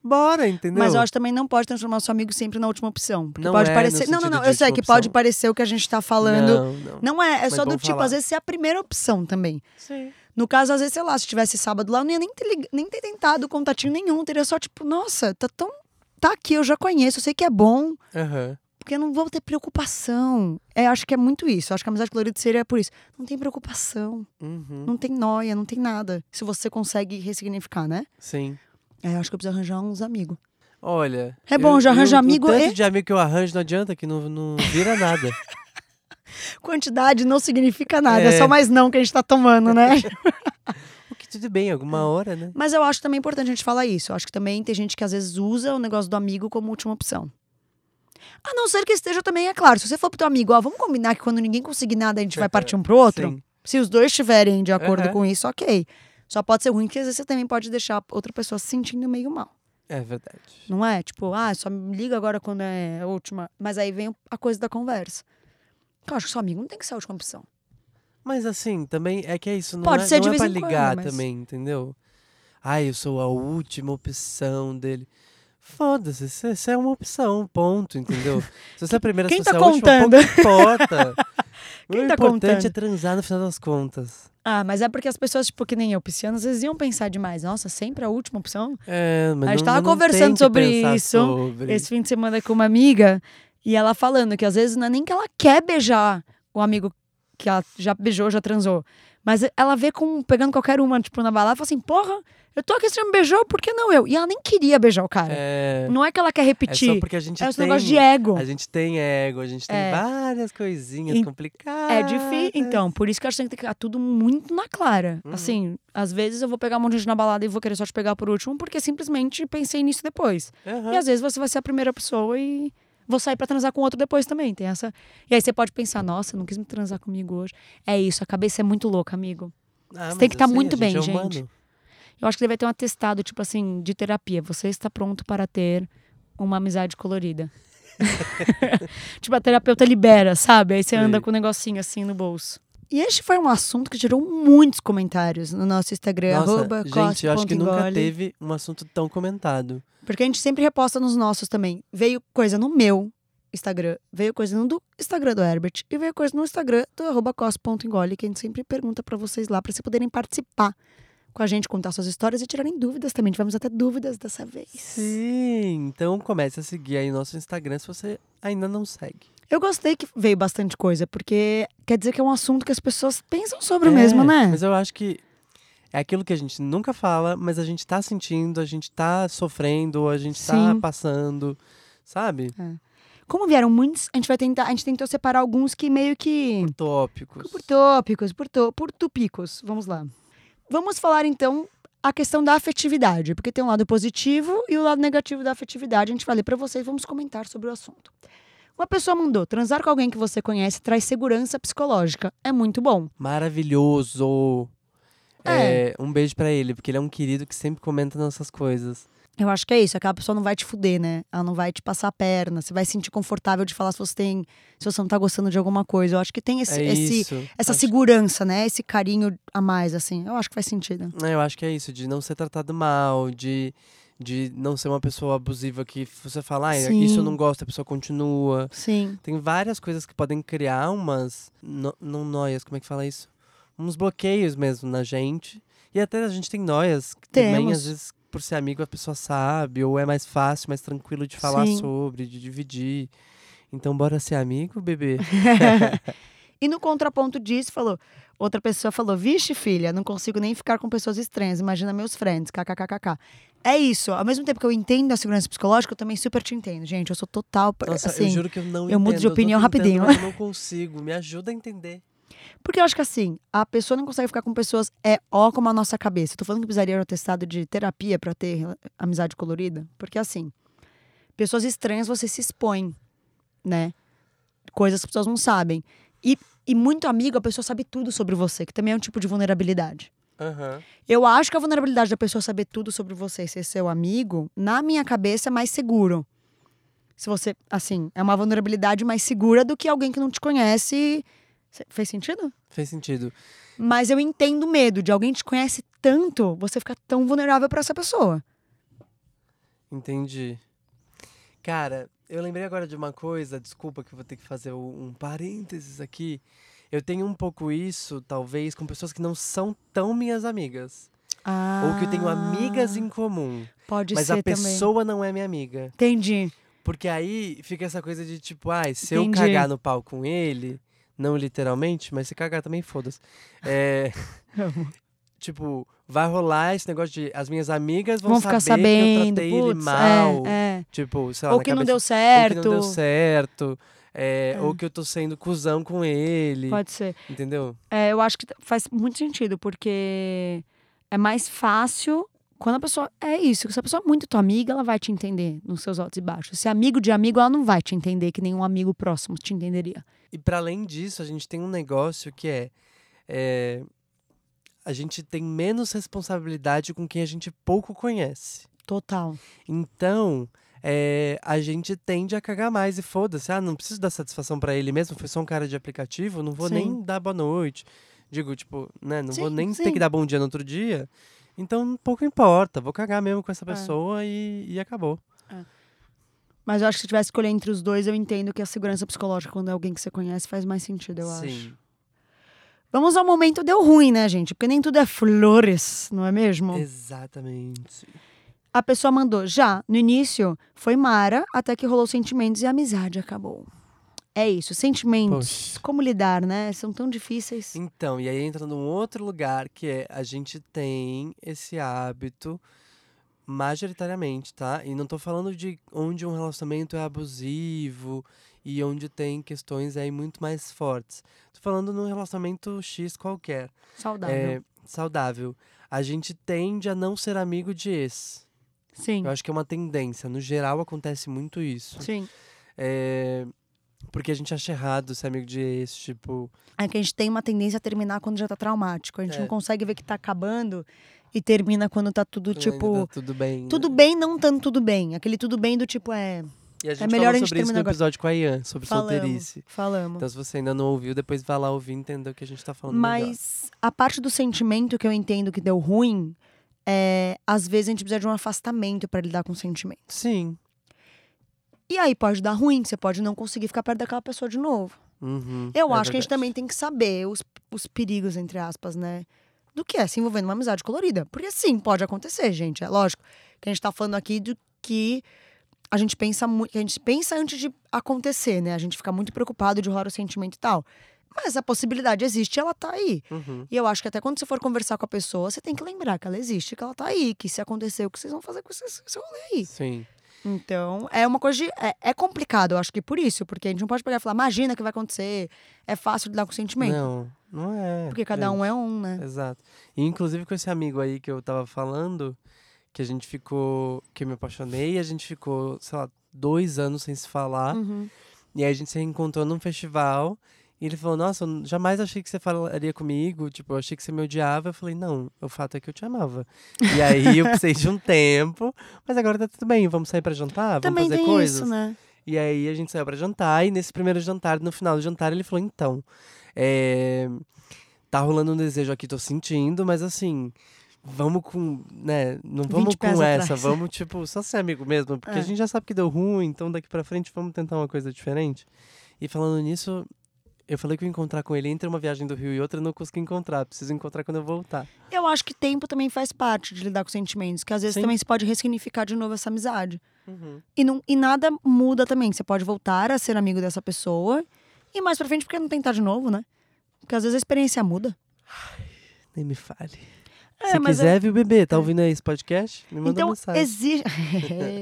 Bora, entendeu? Mas eu acho que também não pode transformar o seu amigo sempre na última opção. Porque Não pode é, parecer. Não, não, não. Eu sei que pode opção. parecer o que a gente tá falando. Não, não. Não é, é Mas só do tipo, falar. às vezes ser a primeira opção também. Sim. No caso, às vezes, sei lá, se tivesse sábado lá, eu não ia nem ter, lig- nem ter tentado contatinho nenhum. Teria só, tipo, nossa, tá tão. Tá aqui, eu já conheço, eu sei que é bom, Aham. porque eu não vou ter preocupação. É, acho que é muito isso. Acho que a amizade colorida seria por isso. Não tem preocupação, Uhum. não tem noia, não tem nada. Se você consegue ressignificar, né? Sim. É, eu acho que eu preciso arranjar uns amigos. Olha. É bom, eu- já arranja eu- amigo O tanto e- de amigo que eu arranjo não adianta, que não, não vira nada. Quantidade não significa nada, é, É. só mais não que a gente tá tomando, né? o que tudo bem, alguma hora, né? Mas eu acho também importante a gente falar isso. Eu acho que também tem gente que às vezes usa o negócio do amigo como última opção. A não ser que esteja também, é claro. Se você for pro teu amigo, ó, vamos combinar que quando ninguém conseguir nada, a gente vai partir um pro outro. Sim. Se os dois estiverem de acordo Aham. com isso, ok. Só pode ser ruim, porque às vezes você também pode deixar outra pessoa se sentindo meio mal. É verdade. Não é? Tipo, ah, só me liga agora quando é a última. Mas aí vem a coisa da conversa. Eu acho que seu amigo não tem que ser a última opção. Mas assim, também é que é isso, não Pode é, ser de não é vez pra em quando, ligar mas- também, entendeu? Ai, eu sou a última opção dele. Foda-se, você é uma opção, ponto, entendeu? Se você é a primeira, se você tá é a última, contando? pouco importa. Quem o tá importante contando? é transar no final das contas. Ah, mas é porque as pessoas, tipo, que nem eu, piscianas, às vezes iam pensar demais. Nossa, sempre a última opção? É, mas A gente não- tava não conversando sobre isso sobre. Esse fim de semana com uma amiga, e ela falando que às vezes não é nem que ela quer beijar o amigo que ela já beijou, já transou. Mas ela vê com pegando qualquer uma, tipo, na balada, e fala assim, porra, eu tô aqui, você me beijou, por que não eu? E ela nem queria beijar o cara. É, Não é que ela quer é repetir. só porque a gente É tem... negócio de ego. A gente tem ego, a gente tem É. várias coisinhas En- complicadas. É difícil. Então, por isso que eu acho que tem que ficar tudo muito na clara. Uhum. Assim, às vezes eu vou pegar um monte de gente na balada e vou querer só te pegar por último, porque simplesmente pensei nisso depois. Aham. E às vezes você vai ser a primeira pessoa e vou sair pra transar com outro depois também. Tem essa. E aí você pode pensar, nossa, não quis me transar comigo hoje. É isso, a cabeça é muito louca, amigo. Ah, Você tem que tá eu sei, muito bem, é gente. Eu acho que deve ter um atestado, tipo assim, de terapia. Você está pronto para ter uma amizade colorida. tipo, a terapeuta libera, sabe? Aí você anda com um negocinho assim no bolso. E este foi um assunto que gerou muitos comentários no nosso Instagram, Nossa, arroba gente, eu acho que nunca teve um assunto tão comentado. Porque a gente sempre reposta nos nossos também. Veio coisa no meu Instagram, veio coisa no do Instagram do Herbert e veio coisa no Instagram do arroba cos.engole, que a gente sempre pergunta pra vocês lá, pra vocês poderem participar com a gente, contar suas histórias e tirarem dúvidas também. Tivemos até dúvidas dessa vez. Sim, então comece a seguir aí nosso Instagram se você ainda não segue. Eu gostei que veio bastante coisa, porque quer dizer que é um assunto que as pessoas pensam sobre É, mesmo, né? Mas eu acho que é aquilo que a gente nunca fala, mas a gente tá sentindo, a gente tá sofrendo, a gente tá Sim. passando, sabe? Como vieram muitos, a gente vai tentar, a gente tentou separar alguns que meio que Tópicos. por tópicos, por, to, por tupicos. Vamos lá. Vamos falar então a questão da afetividade, porque tem um lado positivo e o lado negativo da afetividade. A gente vai ler pra vocês, vamos comentar sobre o assunto. Uma pessoa mandou: transar com alguém que você conhece traz segurança psicológica. É muito bom. Maravilhoso. É. É, um beijo pra ele, porque ele é um querido que sempre comenta nossas coisas. Eu acho que é isso, aquela pessoa não vai te fuder, né? Ela não vai te passar a perna. Você vai se sentir confortável de falar se você tem. Se você não tá gostando de alguma coisa. Eu acho que tem esse, é esse- essa Acho- segurança, né? Esse carinho a mais, assim. Eu acho que faz sentido. Eu acho que é isso, de não ser tratado mal, de, de não ser uma pessoa abusiva que você fala, ah, isso eu não gosto, a pessoa continua. Sim. Tem várias coisas que podem criar umas. No, não noias, como é que fala isso? Uns bloqueios mesmo na gente. E até a gente tem noias que também, às vezes, por ser amigo, a pessoa sabe, ou é mais fácil, mais tranquilo de falar Sim. sobre, de dividir. Então, bora ser amigo, bebê? E no contraponto disso, falou, outra pessoa falou: Vixe, filha, não consigo nem ficar com pessoas estranhas, imagina meus friends, kkkk. É isso. Ao mesmo tempo que eu entendo a segurança psicológica, eu também super te entendo. Gente, eu sou total. Nossa, assim, eu juro que eu não eu mudo de entendo, opinião tentando, rapidinho. Eu não consigo. Me ajuda a entender. Porque eu acho que assim, a pessoa não consegue ficar com pessoas é ó como a nossa cabeça. Eu tô falando que precisaria de um atestado de terapia pra ter amizade colorida. Porque assim, pessoas estranhas você se expõe, né? Coisas que as pessoas não sabem. E, e muito amigo, a pessoa sabe tudo sobre você, que também é um tipo de vulnerabilidade. Aham. Eu acho que a vulnerabilidade da pessoa saber tudo sobre você e ser seu amigo, na minha cabeça, é mais seguro. Se você, assim, é uma vulnerabilidade mais segura do que alguém que não te conhece. Fez sentido? Fez sentido. Mas eu entendo o medo de alguém te conhece tanto, você ficar tão vulnerável pra essa pessoa. Entendi. Cara, eu lembrei agora de uma coisa, desculpa que eu vou ter que fazer um parênteses aqui. Eu tenho um pouco isso, talvez, com pessoas que não são tão minhas amigas. Ou que eu tenho amigas em comum. Ah, Pode Mas ser a também. pessoa não é minha amiga. Entendi. Porque aí fica essa coisa de tipo, ai, se eu Entendi. cagar no pau com ele, não literalmente, mas se cagar também, foda-se. É, tipo, vai rolar esse negócio de as minhas amigas vão, Vão ficar saber sabendo. que eu tratei ele mal. É, é. Tipo, sei lá, Ou que não cabeça- deu Ou certo. que não deu certo. é, É. Ou que eu tô sendo cuzão com ele. Pode ser. Entendeu? É, eu acho que faz muito sentido, porque é mais fácil quando a pessoa. É isso, se a pessoa é muito tua amiga, ela vai te entender nos seus altos e baixos. Se é amigo de amigo, ela não vai te entender, que nenhum amigo próximo te entenderia. E para além disso, a gente tem um negócio que é, é, a gente tem menos responsabilidade com quem a gente pouco conhece. Total. Então, é, a gente tende a cagar mais e foda-se. Ah, não preciso dar satisfação pra ele mesmo, foi só um cara de aplicativo, não vou Sim. nem dar boa noite. Digo, tipo, né, não vou Sim, nem ter sim. que dar bom dia no outro dia. Então, pouco importa, vou cagar mesmo com essa É. pessoa e, e acabou. Mas eu acho que se tivesse que escolher entre os dois, eu entendo que a segurança psicológica, quando é alguém que você conhece, faz mais sentido, eu Sim. acho. Vamos ao momento deu ruim, né, gente? Porque nem tudo é flores, não é mesmo? Exatamente. A pessoa mandou, já, no início, foi Mara, até que rolou sentimentos e a amizade acabou. É isso, sentimentos, Poxa. como lidar, né? São tão difíceis. Então, e aí entra num outro lugar que é a gente tem esse hábito majoritariamente, tá? E não tô falando de onde um relacionamento é abusivo e onde tem questões aí muito mais fortes. Tô falando num relacionamento X qualquer, Saudável. é, saudável. A gente tende a não ser amigo de ex. Sim, Eu acho que é uma tendência. No geral, acontece muito isso. sim. É, porque a gente acha errado ser amigo de ex, tipo... É que a gente tem uma tendência a terminar quando já tá traumático. A gente É. não consegue ver que tá acabando e termina quando tá tudo, tipo. tá tudo bem. Tudo né? bem, não tanto tudo bem. Aquele tudo bem do tipo, é. E a gente melhor a falou gente sobre isso no terminar agora. episódio com a Ian, sobre Falamos. solteirice. Falamos. Então, se você ainda não ouviu, depois vá lá ouvir e entender o que a gente tá falando melhor. Mas a parte do sentimento que eu entendo que deu ruim é. Às vezes a gente precisa de um afastamento pra lidar com o sentimento. Sim. E aí pode dar ruim, você pode não conseguir ficar perto daquela pessoa de novo. Uhum, Eu é acho que a gente verdade. também tem que saber os, os perigos, entre aspas, né? Do que é se envolver numa amizade colorida. Porque sim, pode acontecer, gente. É lógico que a gente tá falando aqui do que a gente pensa muito, a gente pensa antes de acontecer, né? A gente fica muito preocupado de rolar o sentimento e tal. Mas a possibilidade existe, ela tá aí. Uhum. E eu acho que até quando você for conversar com a pessoa, você tem que lembrar que ela existe, que ela tá aí, que se acontecer, o que vocês vão fazer com esse, esse rolê aí. Sim. Então, é uma coisa de. É, é complicado, eu acho que por isso, porque a gente não pode pegar e falar, imagina o que vai acontecer. É fácil lidar com o sentimento. Não, não é. porque cada um é um, né? Exato. E inclusive com esse amigo aí que eu tava falando, que a gente ficou. que eu me apaixonei, a gente ficou, sei lá, dois anos sem se falar. Uhum. E aí a gente se reencontrou num festival. E ele falou, nossa, eu jamais achei que você falaria comigo. Tipo, eu achei que você me odiava. Eu falei, não, o fato é que eu te amava. E aí eu precisei de um tempo. Mas agora tá tudo bem, vamos sair pra jantar? Vamos Também fazer tem coisas? isso, né? E aí a gente saiu pra jantar, e nesse primeiro jantar, no final do jantar, ele falou, então, é, tá rolando um desejo aqui, tô sentindo, mas assim, vamos com, né, não 20 vamos com essa, atrás." vamos, tipo, só ser amigo mesmo, porque É. a gente já sabe que deu ruim, então daqui pra frente vamos tentar uma coisa diferente. E falando nisso, eu falei que eu ia encontrar com ele entre uma viagem do Rio e outra, eu não consegui encontrar, preciso encontrar quando eu voltar. Eu acho que tempo também faz parte de lidar com sentimentos, que às vezes Sim. também se pode ressignificar de novo essa amizade. E, não, e nada muda também. Você pode voltar a ser amigo dessa pessoa e mais pra frente, porque não tentar de novo, né? Porque às vezes a experiência muda. Nem me fale. É, Se mas quiser, viu, bebê? Tá ouvindo aí esse podcast? Me manda então, mensagem. exi...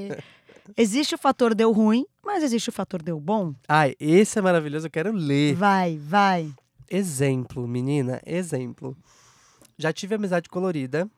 existe o fator deu ruim, mas existe o fator deu bom. Ai, esse é maravilhoso, eu quero ler. Vai, vai. Exemplo, menina, exemplo. Já tive amizade colorida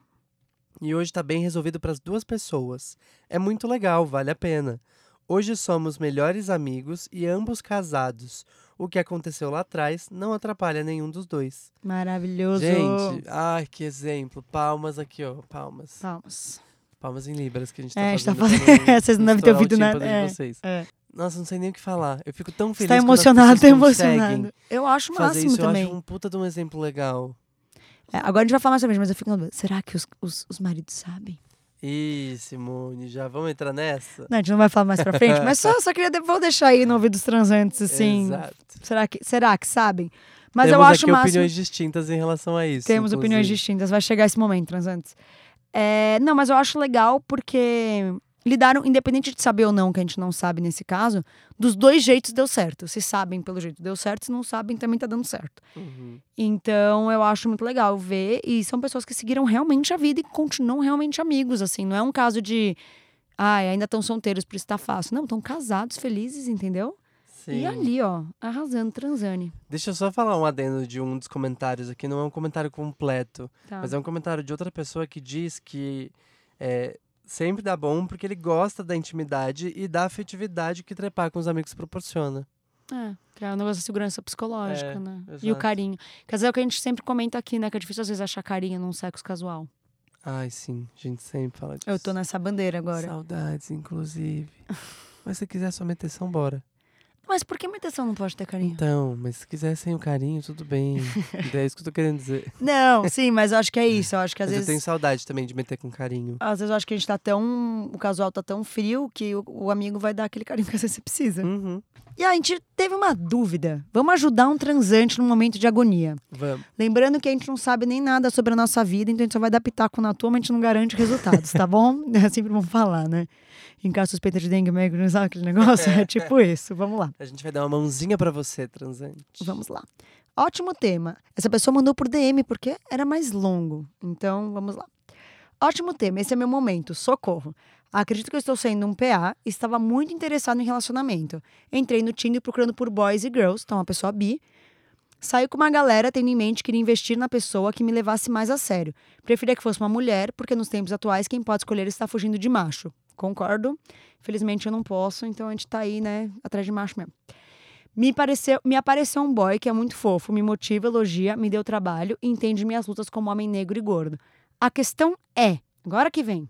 e hoje tá bem resolvido para as duas pessoas. É muito legal, vale a pena. Hoje somos melhores amigos e ambos casados. O que aconteceu lá atrás não atrapalha nenhum dos dois. Maravilhoso. Gente, ai, que exemplo. Palmas aqui, ó. Palmas. Palmas. Palmas em Libras que a gente tá É, a gente tá fazendo. fazendo- pra Vocês não devem ter ouvido nada. É, vocês. é. Nossa, não sei nem o que falar. Eu fico tão Você feliz tá quando as emocionado, tá emocionado. Eu acho o máximo isso, também. eu acho um puta de um exemplo legal. É, agora a gente vai falar mais sobre isso, mas eu fico na dúvida. Será que os, os, os maridos sabem? Ih, Simone, já vamos entrar nessa? Não, a gente não vai falar mais pra frente, mas só, só queria vou deixar aí no ouvido dos transantes, assim. Exato. Será que, será que sabem? Mas Temos eu acho aqui máximo. opiniões distintas em relação a isso. Temos opiniões inclusive. distintas, vai chegar esse momento, transantes. É, não, mas eu acho legal porque lidaram, independente de saber ou não, que a gente não sabe nesse caso, dos dois jeitos deu certo. Se sabem pelo jeito deu certo, se não sabem também tá dando certo. Uhum. Então eu acho muito legal ver. E são pessoas que seguiram realmente a vida e continuam realmente amigos, assim. Não é um caso de. Ai, ainda estão solteiros, por isso tá fácil. Não, estão casados, felizes, entendeu? Sim. E ali, ó, arrasando, transane. Deixa eu só falar um adendo de um dos comentários aqui. Não é um comentário completo, Tá. mas é um comentário de outra pessoa que diz que é, sempre dá bom porque ele gosta da intimidade e da afetividade que trepar com os amigos proporciona. É, criar um negócio de segurança psicológica, É, né? E o exato. carinho. Quer dizer, é o que a gente sempre comenta aqui, né? Que é difícil às vezes achar carinho num sexo casual. Ai, sim, a gente sempre fala disso. Eu tô nessa bandeira agora. Saudades, inclusive. mas se quiser só meteção, bora. Mas por que meteção não pode ter carinho? Então, mas se quiser sem o carinho, tudo bem. É isso que eu tô querendo dizer. Não, sim, mas eu acho que é isso. Eu acho que às mas vezes. eu tenho saudade também de meter com carinho. Às vezes eu acho que a gente tá tão. O casual tá tão frio que o, o amigo vai dar aquele carinho que às vezes você precisa. Uhum. E a gente teve uma dúvida. Vamos ajudar um transante num momento de agonia. Vamos. Lembrando que a gente não sabe nem nada sobre a nossa vida, então a gente só vai dar pitaco na tua, mas a gente não garante resultados, tá bom? É sempre bom falar, né? Em caso suspeita de dengue, médico, não sabe aquele negócio? É tipo isso. Vamos lá. A gente vai dar uma mãozinha pra você, transante. Vamos lá. Ótimo tema. Essa pessoa mandou por DM porque era mais longo. Então, vamos lá. Ótimo tema. Esse é meu momento. Socorro. Acredito que eu estou sendo um PA e estava muito interessado em relacionamento. Entrei no Tinder procurando por boys e girls, então uma pessoa bi. Saí com uma galera tendo em mente que iria investir na pessoa que me levasse mais a sério. Preferia que fosse uma mulher, porque nos tempos atuais quem pode escolher está fugindo de macho. Concordo. Felizmente eu não posso, então a gente tá aí, né, atrás de macho mesmo. Me, pareceu, me apareceu um boy que é muito fofo, me motiva, elogia, me deu trabalho e entende minhas lutas como homem negro e gordo. A questão é, agora que vem.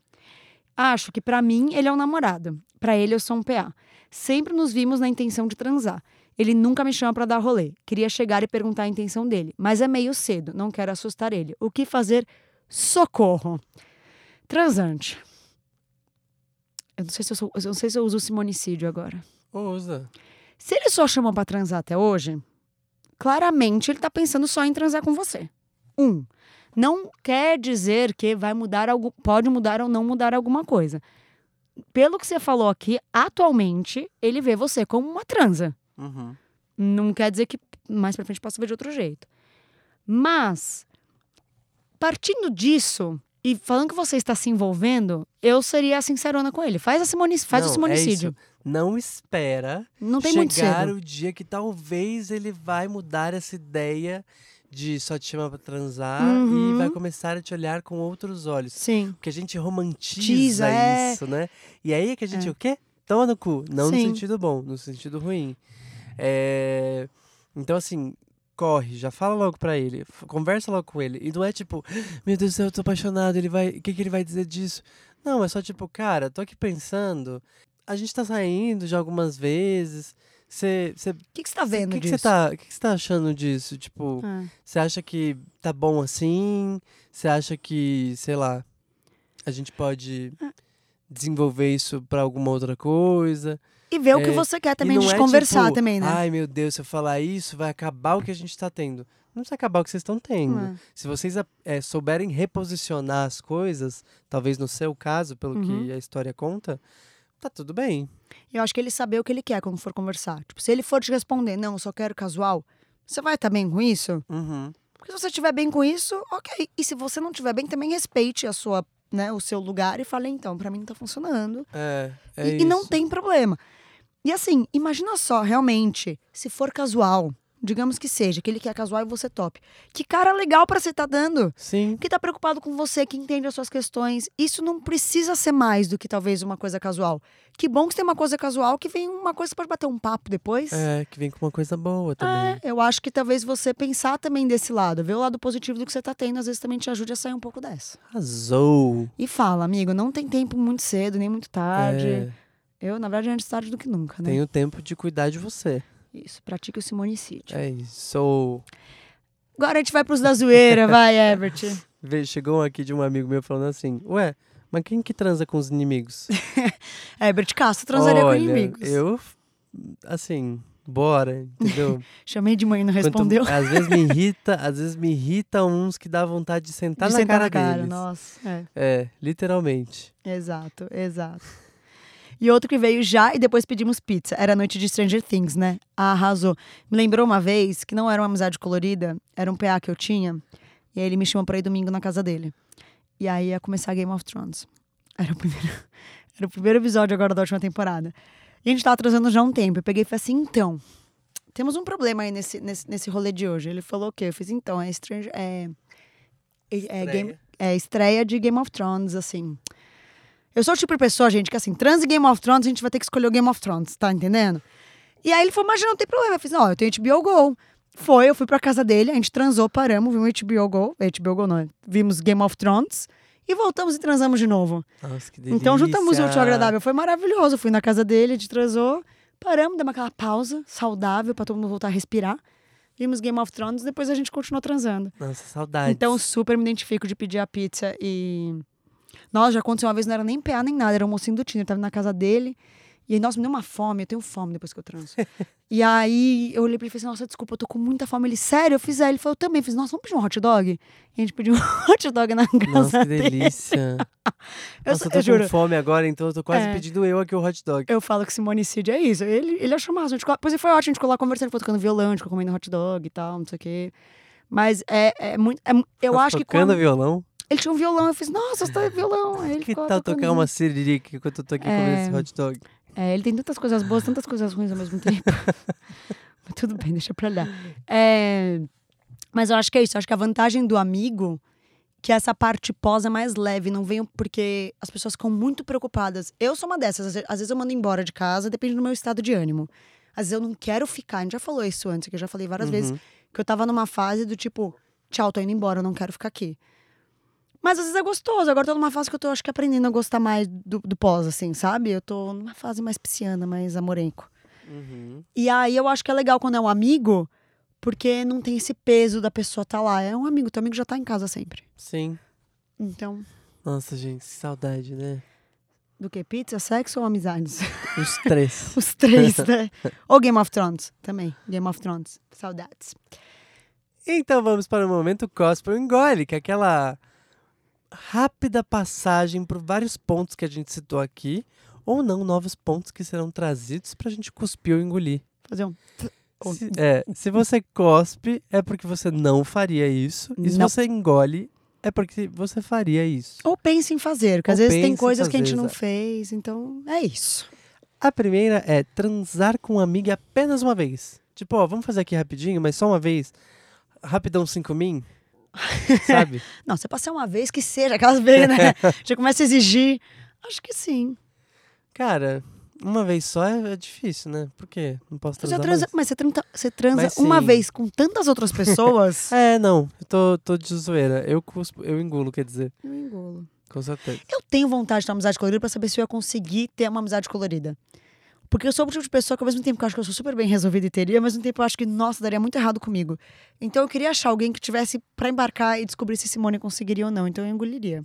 Acho que pra mim ele é um namorado, Pra ele eu sou um PA. Sempre nos vimos na intenção de transar. Ele nunca me chama pra dar rolê. Queria chegar e perguntar a intenção dele, mas é meio cedo, não quero assustar ele. O que fazer? Socorro. Transante. Eu não sei se eu, sou, eu não sei se eu uso simonicídio agora. Usa. Se ele só chamou pra transar até hoje, claramente ele tá pensando só em transar com você. Um, não quer dizer que vai mudar algo, pode mudar ou não mudar alguma coisa. Pelo que você falou aqui, atualmente ele vê você como uma transa. Uhum. Não quer dizer que mais pra frente possa ver de outro jeito. Mas, partindo disso e falando que você está se envolvendo, eu seria sincerona com ele. Faz, a simoni faz Não, o é simonicídio. isso. Não espera não tem chegar o dia que talvez ele vai mudar essa ideia de só te chamar pra transar e Uhum. vai começar a te olhar com outros olhos. Sim. Porque a gente romantiza Tiza, é. isso, né? E aí é que a gente É. o quê? Toma no cu. Não no Sim. sentido bom, no sentido ruim. É, Então, assim, corre, já fala logo pra ele, conversa logo com ele. E não é tipo, meu Deus do céu, eu tô apaixonado, ele vai. O que, que ele vai dizer disso? Não, é só tipo, cara, tô aqui pensando. A gente tá saindo já algumas vezes. Você. O que, você tá vendo que, que disso? tá, o que você tá achando disso? Tipo, Ah. você acha que tá bom assim? Você acha que, sei lá, a gente pode Ah. desenvolver isso pra alguma outra coisa? E ver o que É, você quer também, de é conversar tipo, também, né? Ai, meu Deus, se eu falar isso, vai acabar o que a gente tá tendo. Não precisa acabar o que vocês estão tendo. É. Se vocês é, souberem reposicionar as coisas, talvez no seu caso, pelo Uhum. que a história conta, tá tudo bem. Eu acho que ele saber o que ele quer quando for conversar. Tipo, se ele for te responder, não, eu só quero casual, Você vai estar bem com isso? Uhum. Porque se você estiver bem com isso, ok. E se você não estiver bem, também respeite a sua, né, o seu lugar e fale, então, pra mim não tá funcionando. É, é e, e não tem problema. E assim, imagina só, realmente, se for casual, digamos que seja, aquele que é casual e você top. Que cara legal pra você tá dando. Sim. Que tá preocupado com você, que entende as suas questões. Isso não precisa ser mais do que talvez uma coisa casual. Que bom que você tem uma coisa casual que vem uma coisa que pode bater um papo depois. É, que vem com uma coisa boa também. É, eu acho que talvez você pensar também desse lado, ver o lado positivo do que você tá tendo, às vezes também te ajude a sair um pouco dessa. Arrasou. E fala, amigo, não tem tempo muito cedo, nem muito tarde. É, Eu, na verdade, antes tarde do que nunca, né? tenho tempo de cuidar de você. Isso, pratique o simonicídio. É isso. Agora a gente vai pros da zoeira, vai, Herbert. Vê, chegou aqui de um amigo meu falando assim: Ué, mas quem que transa com os inimigos? Herbert Castro transaria Olha, com inimigos. Eu, assim, bora, entendeu? Chamei de mãe e não Quanto- respondeu. às vezes me irrita, às vezes me irrita uns que dá vontade de sentar de na sentar cara na cara, deles. nossa. É, É, literalmente. exato, exato. E outro que veio já e depois pedimos pizza. Era a noite de Stranger Things, né? Ah, arrasou. Me lembrou uma vez que não era uma amizade colorida, era um PA que eu tinha. E aí ele me chamou pra ir domingo na casa dele. E aí ia começar Game of Thrones. Era o primeiro, era o primeiro episódio agora da última temporada. E a gente tava atrasando já um tempo. Eu peguei e falei assim, então, temos um problema aí nesse, nesse, nesse rolê de hoje. Ele falou o quê? Eu fiz, então, é Stranger... É, é, é game, é estreia de Game of Thrones, assim. Eu sou o tipo de pessoa, gente, que assim, trans e Game of Thrones, a gente vai ter que escolher o Game of Thrones, tá entendendo? E aí ele falou, mas não tem problema. Eu fiz, ó, eu tenho HBO Go. Foi, eu fui pra casa dele, a gente transou, paramos, vimos HBO Go. HBO Go não, vimos Game of Thrones. E voltamos e transamos de novo. Nossa, que delícia. Então juntamos o útil agradável. Foi maravilhoso. Fui na casa dele, a gente transou, paramos, demos aquela pausa saudável pra todo mundo voltar a respirar. Vimos Game of Thrones, depois a gente continuou transando. Nossa, saudade. Então, super me identifico de pedir a pizza e. Nossa, já aconteceu uma vez, não era nem PA nem nada, era um mocinho do Tinder, tava na casa dele. E aí, nossa, me deu uma fome, eu tenho fome depois que eu transo. e aí, eu olhei pra ele e falei assim, nossa, desculpa, eu tô com muita fome. Ele, sério? Eu fiz, é. Ele falou, eu também. Eu fiz, nossa, vamos pedir um hot dog? E a gente pediu um hot dog na casa Nossa, que delícia. Eu, Nossa, eu tô eu juro. com fome agora, então eu tô quase É. pedindo eu aqui o hot dog. Eu falo que simonicídio é isso. Ele, ele achou massa. A gente ficou- Depois foi ótimo, a gente ficou lá conversando, ficou tocando violão, a gente ficou comendo hot dog e tal, não sei o quê. Mas é, é muito. é eu acho que tocando quando. violão? Ele tinha um violão, eu fiz, nossa, você tá violão. Aí ele Que tal tocar uma siririca enquanto eu tô aqui comendo É. esse hot dog? É, ele tem tantas coisas boas, tantas coisas ruins ao mesmo tempo. Mas tudo bem, deixa pra lá. É, mas eu acho que é isso. Eu acho que a vantagem do amigo que essa parte pós é mais leve, não venho porque as pessoas ficam muito preocupadas. Eu sou uma dessas, às ve- às vezes eu mando embora de casa, depende do meu estado de ânimo. Às vezes eu não quero ficar, a gente já falou isso antes, que eu já falei várias vezes, Uhum. que eu tava numa fase do tipo, tchau, tô indo embora, eu não quero ficar aqui. Mas às vezes é gostoso, agora eu tô numa fase que eu tô, acho que aprendendo a gostar mais do, do pós, assim, sabe? Eu tô numa fase mais pisciana, mais amorenco. Uhum. E aí eu acho que é legal quando é um amigo, porque não tem esse peso da pessoa tá lá. É um amigo, teu amigo já tá em casa sempre. Sim. Então, Nossa, gente, que saudade, né? do que? Pizza, sexo ou amizades? Os três. Os três, né? ou Game of Thrones também. Game of Thrones. Saudades. então vamos para o momento Gospel Engole, que é aquela rápida passagem por vários pontos que a gente citou aqui, ou não, novos pontos que serão trazidos pra gente cuspir ou engolir. Fazer um. Se, é, se você cospe, é porque você não faria isso. E se Não. você engole, é porque você faria isso. Ou pense em fazer, porque Ou às vezes tem em coisas que a gente não exato. fez. Então, é isso. A primeira é transar com um amigo apenas uma vez. Tipo, ó, vamos fazer aqui rapidinho, mas só uma vez. Rapidão 5 min. Sabe? Não, você passar uma vez que seja, aquelas vezes, né? Já começa a exigir. Acho que sim. Cara, uma vez só é, é difícil, né? Por quê? Não posso Você transar transa, mais? mas você, transa- você transa Mas uma vez com tantas outras pessoas. É, não. Eu tô, tô de zoeira. Eu, cuspo, eu engulo, quer dizer. Eu engulo. Com certeza. Eu tenho vontade de ter uma amizade colorida pra saber se eu ia conseguir ter uma amizade colorida. Porque eu sou o tipo de pessoa que, ao mesmo tempo que eu acho que eu sou super bem resolvida e teria, ao mesmo tempo eu acho que, nossa, daria muito errado comigo. Então eu queria achar alguém que tivesse pra embarcar e descobrir se Simone conseguiria ou não. Então eu engoliria.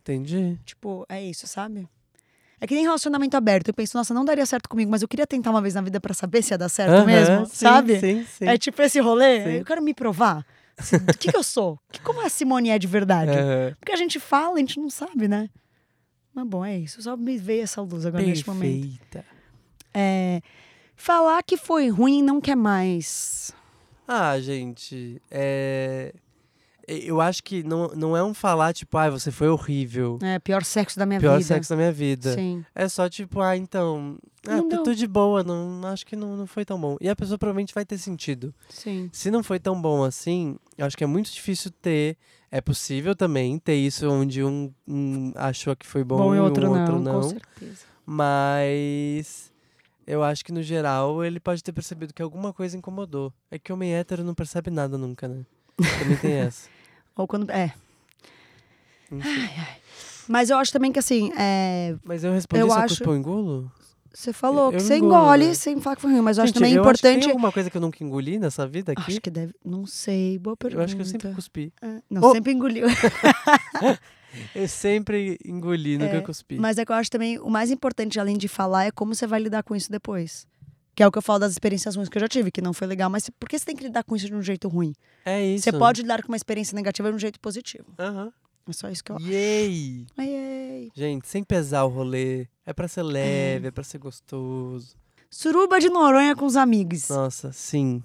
Entendi. Tipo, é isso, sabe? É que nem relacionamento aberto. Eu penso, nossa, não daria certo comigo, mas eu queria tentar uma vez na vida pra saber se ia dar certo mesmo, sim, sabe? Sim, sim. É tipo esse rolê. Sim. Eu quero me provar. Assim, O que, que eu sou? Que, como a Simone é de verdade? Porque a gente fala, a gente não sabe, né? Mas bom, é isso. Só me veio essa luz agora neste momento. É, falar que foi ruim não quer mais. Ah, gente, é. Eu acho que não, não é um falar, tipo, ah, você foi horrível. É, pior sexo da minha Pior vida. sexo da minha vida. Sim. É só tipo, ah, então. Ah, Não tudo de boa, não, acho que não, não foi tão bom. E a pessoa provavelmente vai ter sentido. Sim. Se não foi tão bom assim, eu acho que é muito difícil ter. É possível também ter isso onde um, um achou que foi bom, Bom, e e outro, um não, outro com não. certeza. Mas eu acho que no geral ele pode ter percebido que alguma coisa incomodou. É que homem hétero não percebe nada nunca, né? Também tem essa. Ou quando. É. Enfim. Mas eu acho também que assim, é, Mas eu respondi Eu eu acho- ou engulo? você falou Eu- que eu você engulo, engole né? sem falar que foi ruim, mas eu acho Gente, também eu acho que importante. tem alguma coisa que eu nunca engoli nessa vida aqui? Acho que deve. Não sei, boa pergunta. Eu acho que eu sempre cuspi. É, Não, Oh! sempre engoliu. Eu sempre engoli, nunca É, cuspi. Mas é que eu acho também o mais importante, além de falar, é como você vai lidar com isso depois. Que é o que eu falo das experiências ruins que eu já tive, que não foi legal, mas por que você tem que lidar com isso de um jeito ruim? É isso. Você pode lidar com uma experiência negativa de um jeito positivo. Aham. É só isso que eu acho. Yay! Ai, ai. Gente, sem pesar o rolê. É pra ser leve, é pra ser gostoso. Suruba de Noronha com os amigos. Nossa, sim.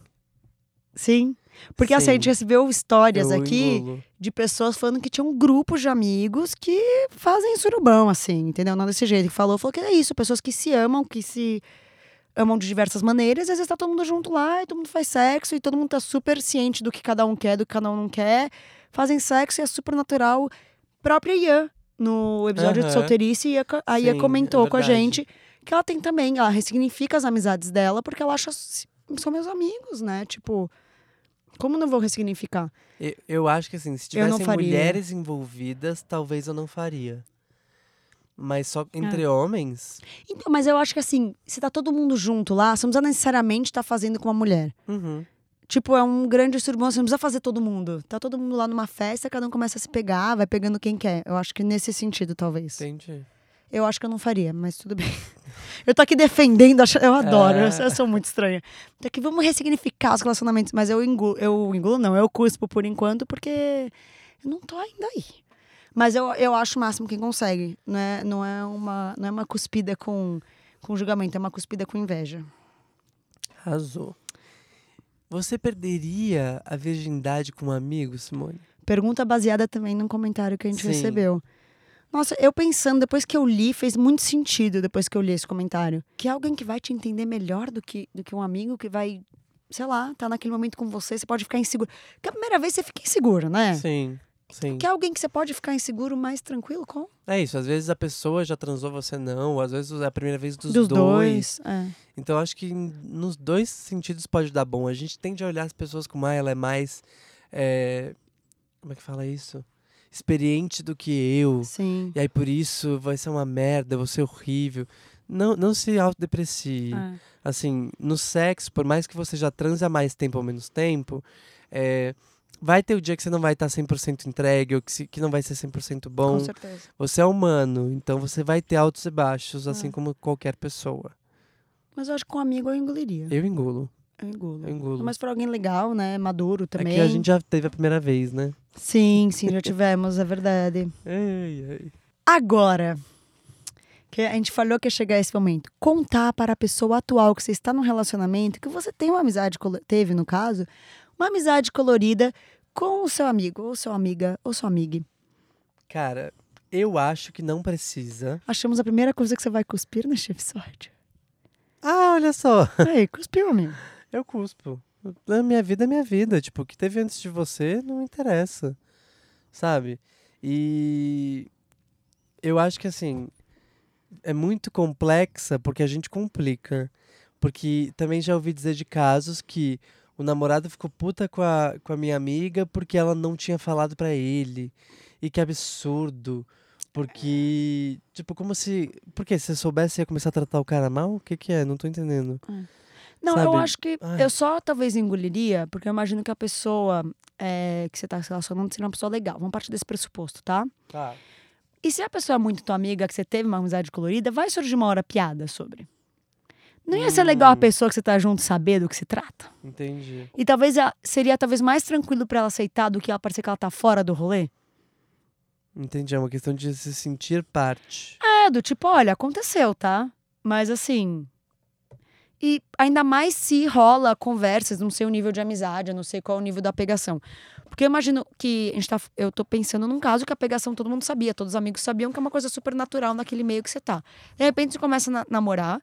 Sim. Porque assim, a Sim. gente recebeu histórias eu aqui engulo. de pessoas falando que tinham grupos de amigos que fazem surubão, assim, entendeu? Não desse jeito. Que falou, falou que é isso, pessoas que se amam, que se amam de diversas maneiras, e às vezes tá todo mundo junto lá, e todo mundo faz sexo, e todo mundo tá super ciente do que cada um quer, do que cada um não quer. Fazem sexo e é super natural. Própria Ian, no episódio de Aham. solteirice, a Ian Sim, é comentou com a gente que ela tem também, ela ressignifica as amizades dela, porque ela acha são meus amigos, né? Tipo, como não vou ressignificar? Eu, eu acho que assim, se tivessem mulheres envolvidas, talvez eu não faria. Mas só entre É. homens. Então, mas eu acho que assim, se tá todo mundo junto lá, você não precisa necessariamente estar fazendo com uma mulher. Uhum. Tipo, é um grande surubão, você não precisa fazer todo mundo. Tá todo mundo lá numa festa, cada um começa a se pegar, vai pegando quem quer. Eu acho que nesse sentido, talvez. Entendi. Eu acho que eu não faria, mas tudo bem. Eu tô aqui defendendo, eu adoro, É. eu, sou- eu sou muito estranha. Tô aqui, vamos ressignificar os relacionamentos, mas eu engulo, eu engulo não, eu cuspo por enquanto, porque eu não tô ainda aí. Mas eu, eu acho o máximo quem consegue. Não é, não é, uma, não é uma cuspida com, com julgamento, é uma cuspida com inveja. Arrasou. Você perderia a virgindade com um amigo, Simone? Pergunta baseada também num comentário que a gente Sim. recebeu. Nossa, eu pensando, depois que eu li, fez muito sentido depois que eu li esse comentário. Que é alguém que vai te entender melhor do que, do que um amigo que vai, sei lá, tá naquele momento com você, você pode ficar inseguro. Porque a primeira vez você fica inseguro, né? Sim, sim. Que é alguém que você pode ficar inseguro mais tranquilo com? É isso, às vezes a pessoa já transou, você não. ou Às vezes é a primeira vez dos, Dos dois. dois. é. Então acho que nos dois sentidos pode dar bom. A gente tende a olhar as pessoas como, ah, ela é mais. é, Como é que fala isso? Experiente do que eu. Sim. E aí por isso vai ser uma merda, vai ser horrível. Não, não se autodeprecie. É. Assim, no sexo, por mais que você já transe há mais tempo ou menos tempo, é, vai ter o dia que você não vai estar 100% entregue ou que, se- que não vai ser 100% bom. Com certeza. Você é humano, então você vai ter altos e baixos, É. assim como qualquer pessoa. Mas eu acho que com um amigo eu engoliria. Eu engulo. Engulo. Eu engulo. Mas pra alguém legal, né? Maduro também. É que a gente já teve a primeira vez, né? Sim, sim, já tivemos, é verdade. Ai, ai. Agora, que a gente falou que ia chegar esse momento, contar para a pessoa atual que você está num relacionamento, que você tem uma amizade, teve no caso, uma amizade colorida com o seu amigo, ou sua amiga, ou sua amiga. Cara, eu acho que não precisa. Achamos a primeira coisa que você vai cuspir neste episódio. Ah, olha só. Aí, cuspiu, amigo. Eu cuspo. A minha vida é minha vida. Tipo, o que teve antes de você não interessa. Sabe? E eu acho que assim é muito complexa porque a gente complica. Porque também já ouvi dizer de casos que o namorado ficou puta com a, com a minha amiga porque ela não tinha falado pra ele. E que absurdo. Porque, tipo, como se. Por quê? Se você soubesse, ia começar a tratar o cara mal? O que, que é? Não tô entendendo. Não, eu Sabe? acho que Ai. eu só talvez engoliria, porque eu imagino que a pessoa é, que você está se relacionando seja uma pessoa legal. Vamos partir desse pressuposto, tá? Tá. E se a pessoa é muito tua amiga, que você teve uma amizade colorida, vai surgir uma hora piada sobre. Não ia ser legal a Hum. pessoa que você tá junto saber do que se trata? Entendi. E talvez ela- seria talvez mais tranquilo pra ela aceitar do que ela parecer que ela tá fora do rolê? Entendi. É uma questão de se sentir parte. É, do tipo, olha, aconteceu, tá? Mas assim. E ainda mais se rola conversas, não sei o nível de amizade, eu não sei qual é o nível da pegação. Porque eu imagino que a gente tá, eu tô pensando num caso que a pegação todo mundo sabia, todos os amigos sabiam que é uma coisa super natural naquele meio que você tá. De repente você começa a namorar,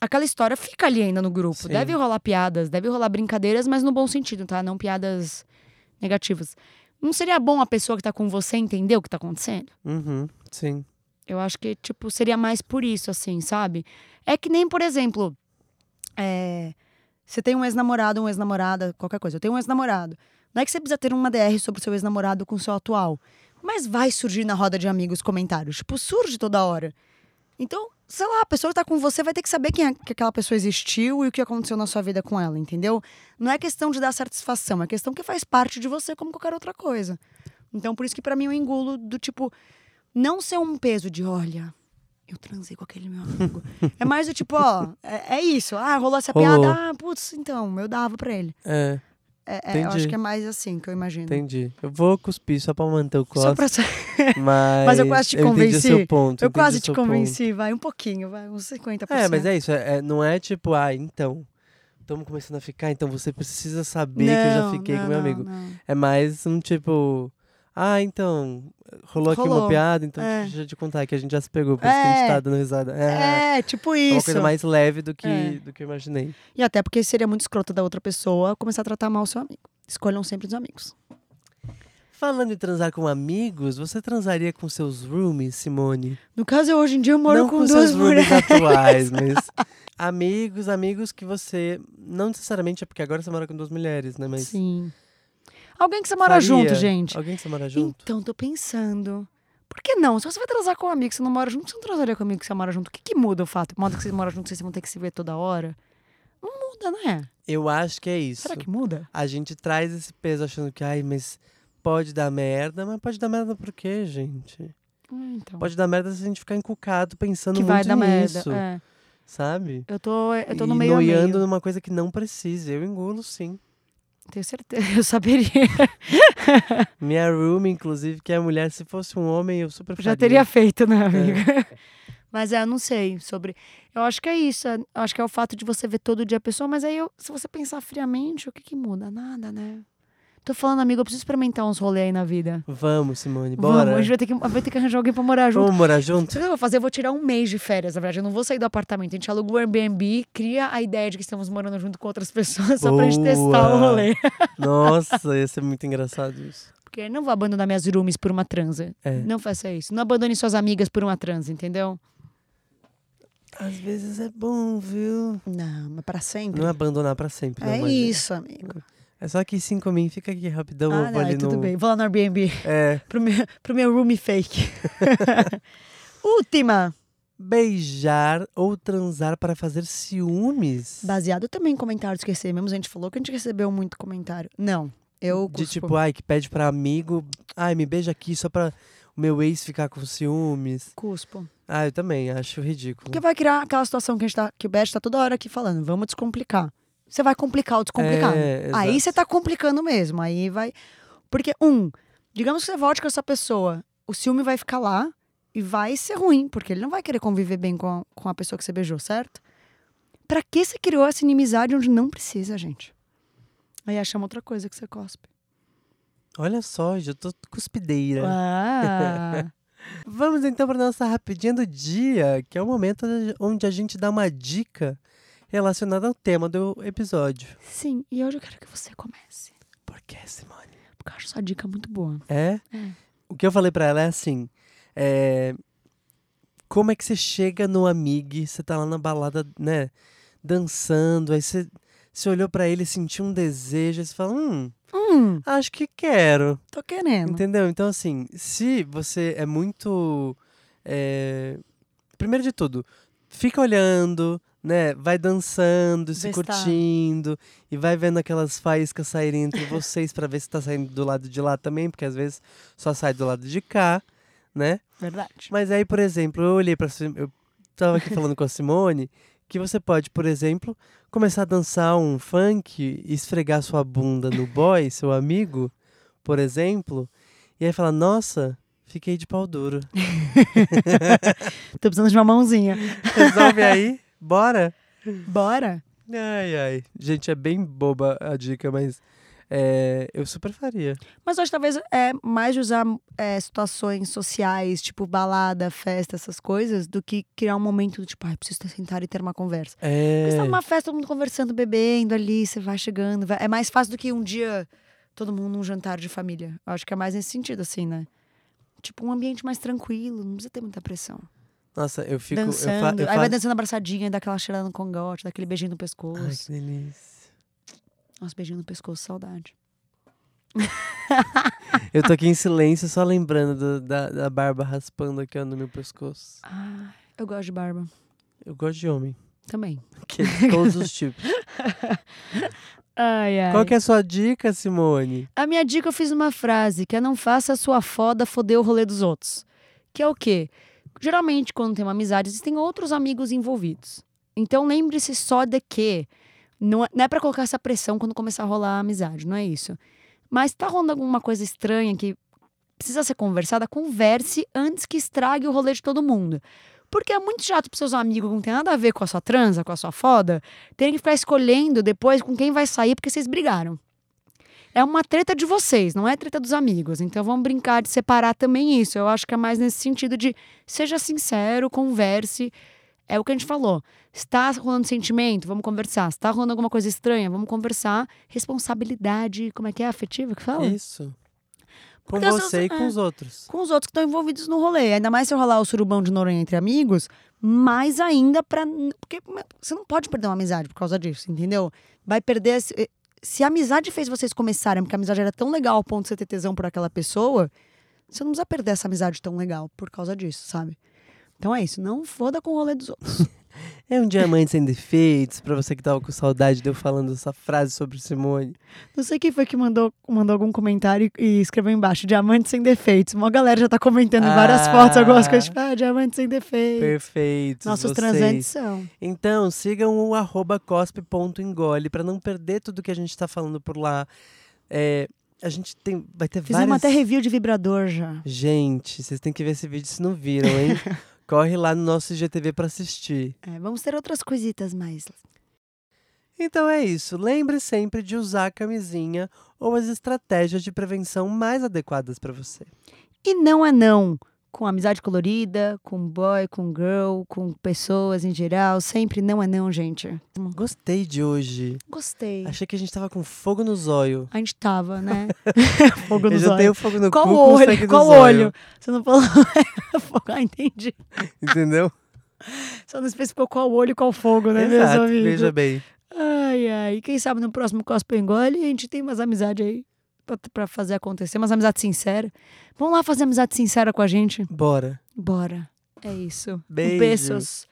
aquela história fica ali ainda no grupo. Sim. Deve rolar piadas, deve rolar brincadeiras, mas no bom sentido, tá? Não piadas negativas. Não seria bom a pessoa que tá com você entender o que tá acontecendo? Uhum, sim. Eu acho que, tipo, seria mais por isso, assim, sabe? É que nem, por exemplo, é, você tem um ex-namorado, uma ex-namorada, qualquer coisa. Eu tenho um ex-namorado. Não é que você precisa ter uma DR sobre o seu ex-namorado com o seu atual. Mas vai surgir na roda de amigos comentários. Tipo, surge toda hora. Então, sei lá, a pessoa que tá com você vai ter que saber quem é, que aquela pessoa existiu e o que aconteceu na sua vida com ela, entendeu? Não é questão de dar satisfação, é questão que faz parte de você como qualquer outra coisa. Então, por isso que para mim eu engulo do tipo, não ser um peso de, olha, eu transei com aquele meu amigo. é mais do tipo, ó, é, é isso. Ah, rolou essa Rolou. piada. Ah, putz, então, eu dava pra ele. É, É, é, eu acho que é mais assim que eu imagino. entendi. Eu vou cuspir só pra manter o Só costo, pra... mas... Mas eu quase te convenci. seu ponto, Eu quase te seu ponto. convenci, vai um pouquinho, vai uns 50%. É, mas é isso. É, é- não é tipo, ah, então, estamos começando a ficar, então você precisa saber que eu já Não, fiquei não, com meu não, amigo. não. É mais um tipo, ah, então, rolou aqui uma Rolou. piada, então É. deixa eu te contar que a gente já se pegou, por isso que a gente É. tá dando risada. É, É, tipo é uma isso. coisa mais leve do que, É. do que eu imaginei. E até porque seria muito escroto da outra pessoa começar a tratar mal o seu amigo. Escolham sempre os amigos. Falando em transar com amigos, você transaria com seus roomies, Simone? No caso, eu, hoje em dia eu moro não com, com duas seus roomies mulheres. atuais, mas amigos, amigos que você. Não necessariamente é porque agora você mora com duas mulheres, né? Mas. Sim. Alguém que você mora faria? junto, gente. Alguém que você mora junto? Então, tô pensando. Por que não? Se você vai transar com um amigo que você não mora junto, você não transaria com um amigo que você mora junto. O que, que muda o fato? O modo que você mora junto, vocês vão ter que se ver toda hora? Não muda, né? Eu acho que é isso. Será que muda? A gente traz esse peso achando que, ai, mas pode dar merda, mas pode dar merda por quê, gente? Hum, então. Pode dar merda se a gente ficar encucado pensando que muito vai dar nisso, merda. É. sabe? Eu tô, eu tô no meio noiando numa coisa que não precisa. Eu engulo, sim. Tenho certeza. Eu saberia. Minha room, inclusive, que é mulher, se fosse um homem, eu super Já faria. teria feito, né, amiga? Mas é, eu não sei sobre. Eu acho que é isso. é- Eu acho que é o fato de você ver todo dia a pessoa, mas aí eu, se você pensar friamente, o que que muda? Nada, né? Tô falando, amigo, eu preciso experimentar uns rolês aí na vida. Vamos, Simone, Vamos, bora. a gente vai ter, que, vai ter que arranjar alguém pra morar junto. Vamos morar junto? Sabe o que eu vou fazer? Eu vou tirar um mês de férias, na verdade. Eu não vou sair do apartamento. A gente aluga o Airbnb, cria a ideia de que estamos morando junto com outras pessoas só pra gente testar o rolê. Nossa, ia ser muito engraçado isso. Porque eu não vou abandonar minhas roomies por uma transa. É. Não faça isso. Não abandone suas amigas por uma transa, entendeu? Às vezes é bom, viu? Não, mas para sempre. Não abandonar pra sempre. não, é mas isso, amigo. É só que cinco mim, fica aqui rapidão. eu Ah, vou não, ali é tudo no... bem. Vou lá no Airbnb. É. Pro meu, pro meu roomie fake. Última. Beijar ou transar para fazer ciúmes? Baseado também em comentários que recebemos. A gente falou que a gente recebeu muito comentário. Não. Eu De tipo, ai, que pede pra amigo, ai, me beija aqui só pra o meu ex ficar com ciúmes. Cuspo. Ah, eu também, acho ridículo. Porque vai criar aquela situação que, a gente tá, que o Beth tá toda hora aqui falando. Vamos descomplicar. Você vai complicar o descomplicado. É, aí você tá complicando mesmo. Aí vai. Porque, um, digamos que você volte com essa pessoa, o ciúme vai ficar lá e vai ser ruim, porque ele não vai querer conviver bem com a, com a pessoa que você beijou, certo? Pra que você criou essa inimizade onde não precisa, gente? Aí achamos outra coisa que você cospe. Olha só, já tô cuspideira. Ah, Vamos então para nossa rapidinha do dia, que é o momento onde a gente dá uma dica relacionada ao tema do episódio. sim. E hoje eu quero que você comece. Por que, Simone? Porque eu acho essa dica muito boa. É? É. O que eu falei pra ela é assim: é, como é que você chega no amigo, você tá lá na balada, né, dançando, aí você, você olhou pra ele, sentiu um desejo, aí você fala: hum, Hum, acho que quero. tô querendo. Entendeu? Então, assim, se você é muito. é, Primeiro de tudo, fica olhando, né? Vai dançando, se tá- curtindo, e vai vendo aquelas faíscas saírem entre vocês pra ver se tá saindo do lado de lá também, porque às vezes só sai do lado de cá, né? Verdade. Mas aí, por exemplo, eu olhei pra. Sim- Eu tava aqui falando com a Simone que você pode, por exemplo, começar a dançar um funk e esfregar sua bunda no boy, seu amigo, por exemplo, e aí falar: Nossa, fiquei de pau duro. Tô precisando de uma mãozinha. Resolve aí, bora? Bora? Ai, ai. Gente, é bem boba a dica, mas é, eu super faria. Mas hoje talvez é mais de usar é, situações sociais, tipo balada, festa, essas coisas, do que criar um momento do tipo, ai, preciso sentar e ter uma conversa. É. Porque você tá numa festa, todo mundo conversando, bebendo ali, você vai chegando. vai- É mais fácil do que um dia todo mundo num jantar de família. Eu acho que é mais nesse sentido, assim, né? Tipo, um ambiente mais tranquilo, não precisa ter muita pressão. Nossa, eu fico. Eu fa, dançando. eu Aí vai dançando abraçadinha, dá aquela cheirada no congote, dá aquele beijinho no Ai, pescoço. que delícia. Nossa, beijinho no pescoço, saudade. Eu tô aqui em silêncio, só lembrando do- da, da barba raspando aqui ó, no meu pescoço. Ah, eu gosto de barba. Eu gosto de homem. Também. Que, todos os tipos. Ai, ai. Qual que é a sua dica, Simone? A minha dica eu fiz uma frase, que é não faça a sua foda foder o rolê dos outros. Que é o quê? Geralmente, quando tem uma amizade, existem outros amigos envolvidos. Então, lembre-se só de que não é, é para colocar essa pressão quando começar a rolar a amizade, não é isso. Mas tá rolando alguma coisa estranha que precisa ser conversada, converse antes que estrague o rolê de todo mundo. Porque é muito chato pros seus amigos que não tem nada a ver com a sua transa, com a sua foda, terem que ficar escolhendo depois com quem vai sair porque vocês brigaram. É uma treta de vocês, não é treta dos amigos. Então vamos brincar de separar também isso. Eu acho que é mais nesse sentido de seja sincero, converse. É o que a gente falou. Está rolando sentimento? Vamos conversar. Está rolando alguma coisa estranha? Vamos conversar. Responsabilidade, como é que é? Afetiva que fala? Isso. Com Porque você e com é. os outros. com os outros que estão envolvidos no rolê. Ainda mais se eu rolar o surubão de Noronha entre amigos, mais ainda pra. Porque você não pode perder uma amizade por causa disso, entendeu? Vai perder. esse- Se a amizade fez vocês começarem, porque a amizade era tão legal ao ponto de você ter tesão por aquela pessoa, você não precisa perder essa amizade tão legal por causa disso, sabe? Então é isso, não foda com o rolê dos outros. É um diamante sem defeitos, pra você que tava com saudade de eu falando essa frase sobre Simone. Não sei quem foi que mandou, mandou algum comentário e escreveu embaixo, diamante sem defeitos. Uma galera já tá comentando em várias Ah. fotos algumas coisas, tipo, ah, diamante sem defeitos. Perfeitos. Nossos vocês. transantes são. Então, sigam o arroba cospe.engole pra não perder tudo que a gente tá falando por lá. É, a gente tem. Vai ter Fizemos várias. até review de vibrador já. Gente, vocês têm que ver esse vídeo se não viram, hein? Corre lá no nosso IGTV pra assistir. É, vamos ter outras coisitas mais. Então é isso. Lembre sempre de usar a camisinha ou as estratégias de prevenção mais adequadas pra você. E não é não. Com amizade colorida, com boy, com girl, com pessoas em geral. Sempre não é não, gente. Gostei de hoje. Gostei. Achei que a gente tava com fogo no zóio. A gente tava, né? Fogo Eu nos já tenho fogo no Qual cu olho? no Qual o zóio. olho? Você não falou. Ah, entendi. Entendeu? Só não especificou qual olho e qual fogo, né, Exato, meus amigos? veja bem. Ai, ai. Quem sabe no próximo Cosplay Engole a gente tem umas amizades aí pra fazer acontecer, umas amizades sinceras. Vamos lá fazer amizade sincera com a gente? Bora. Bora. É isso. Um Beijo. Beijos.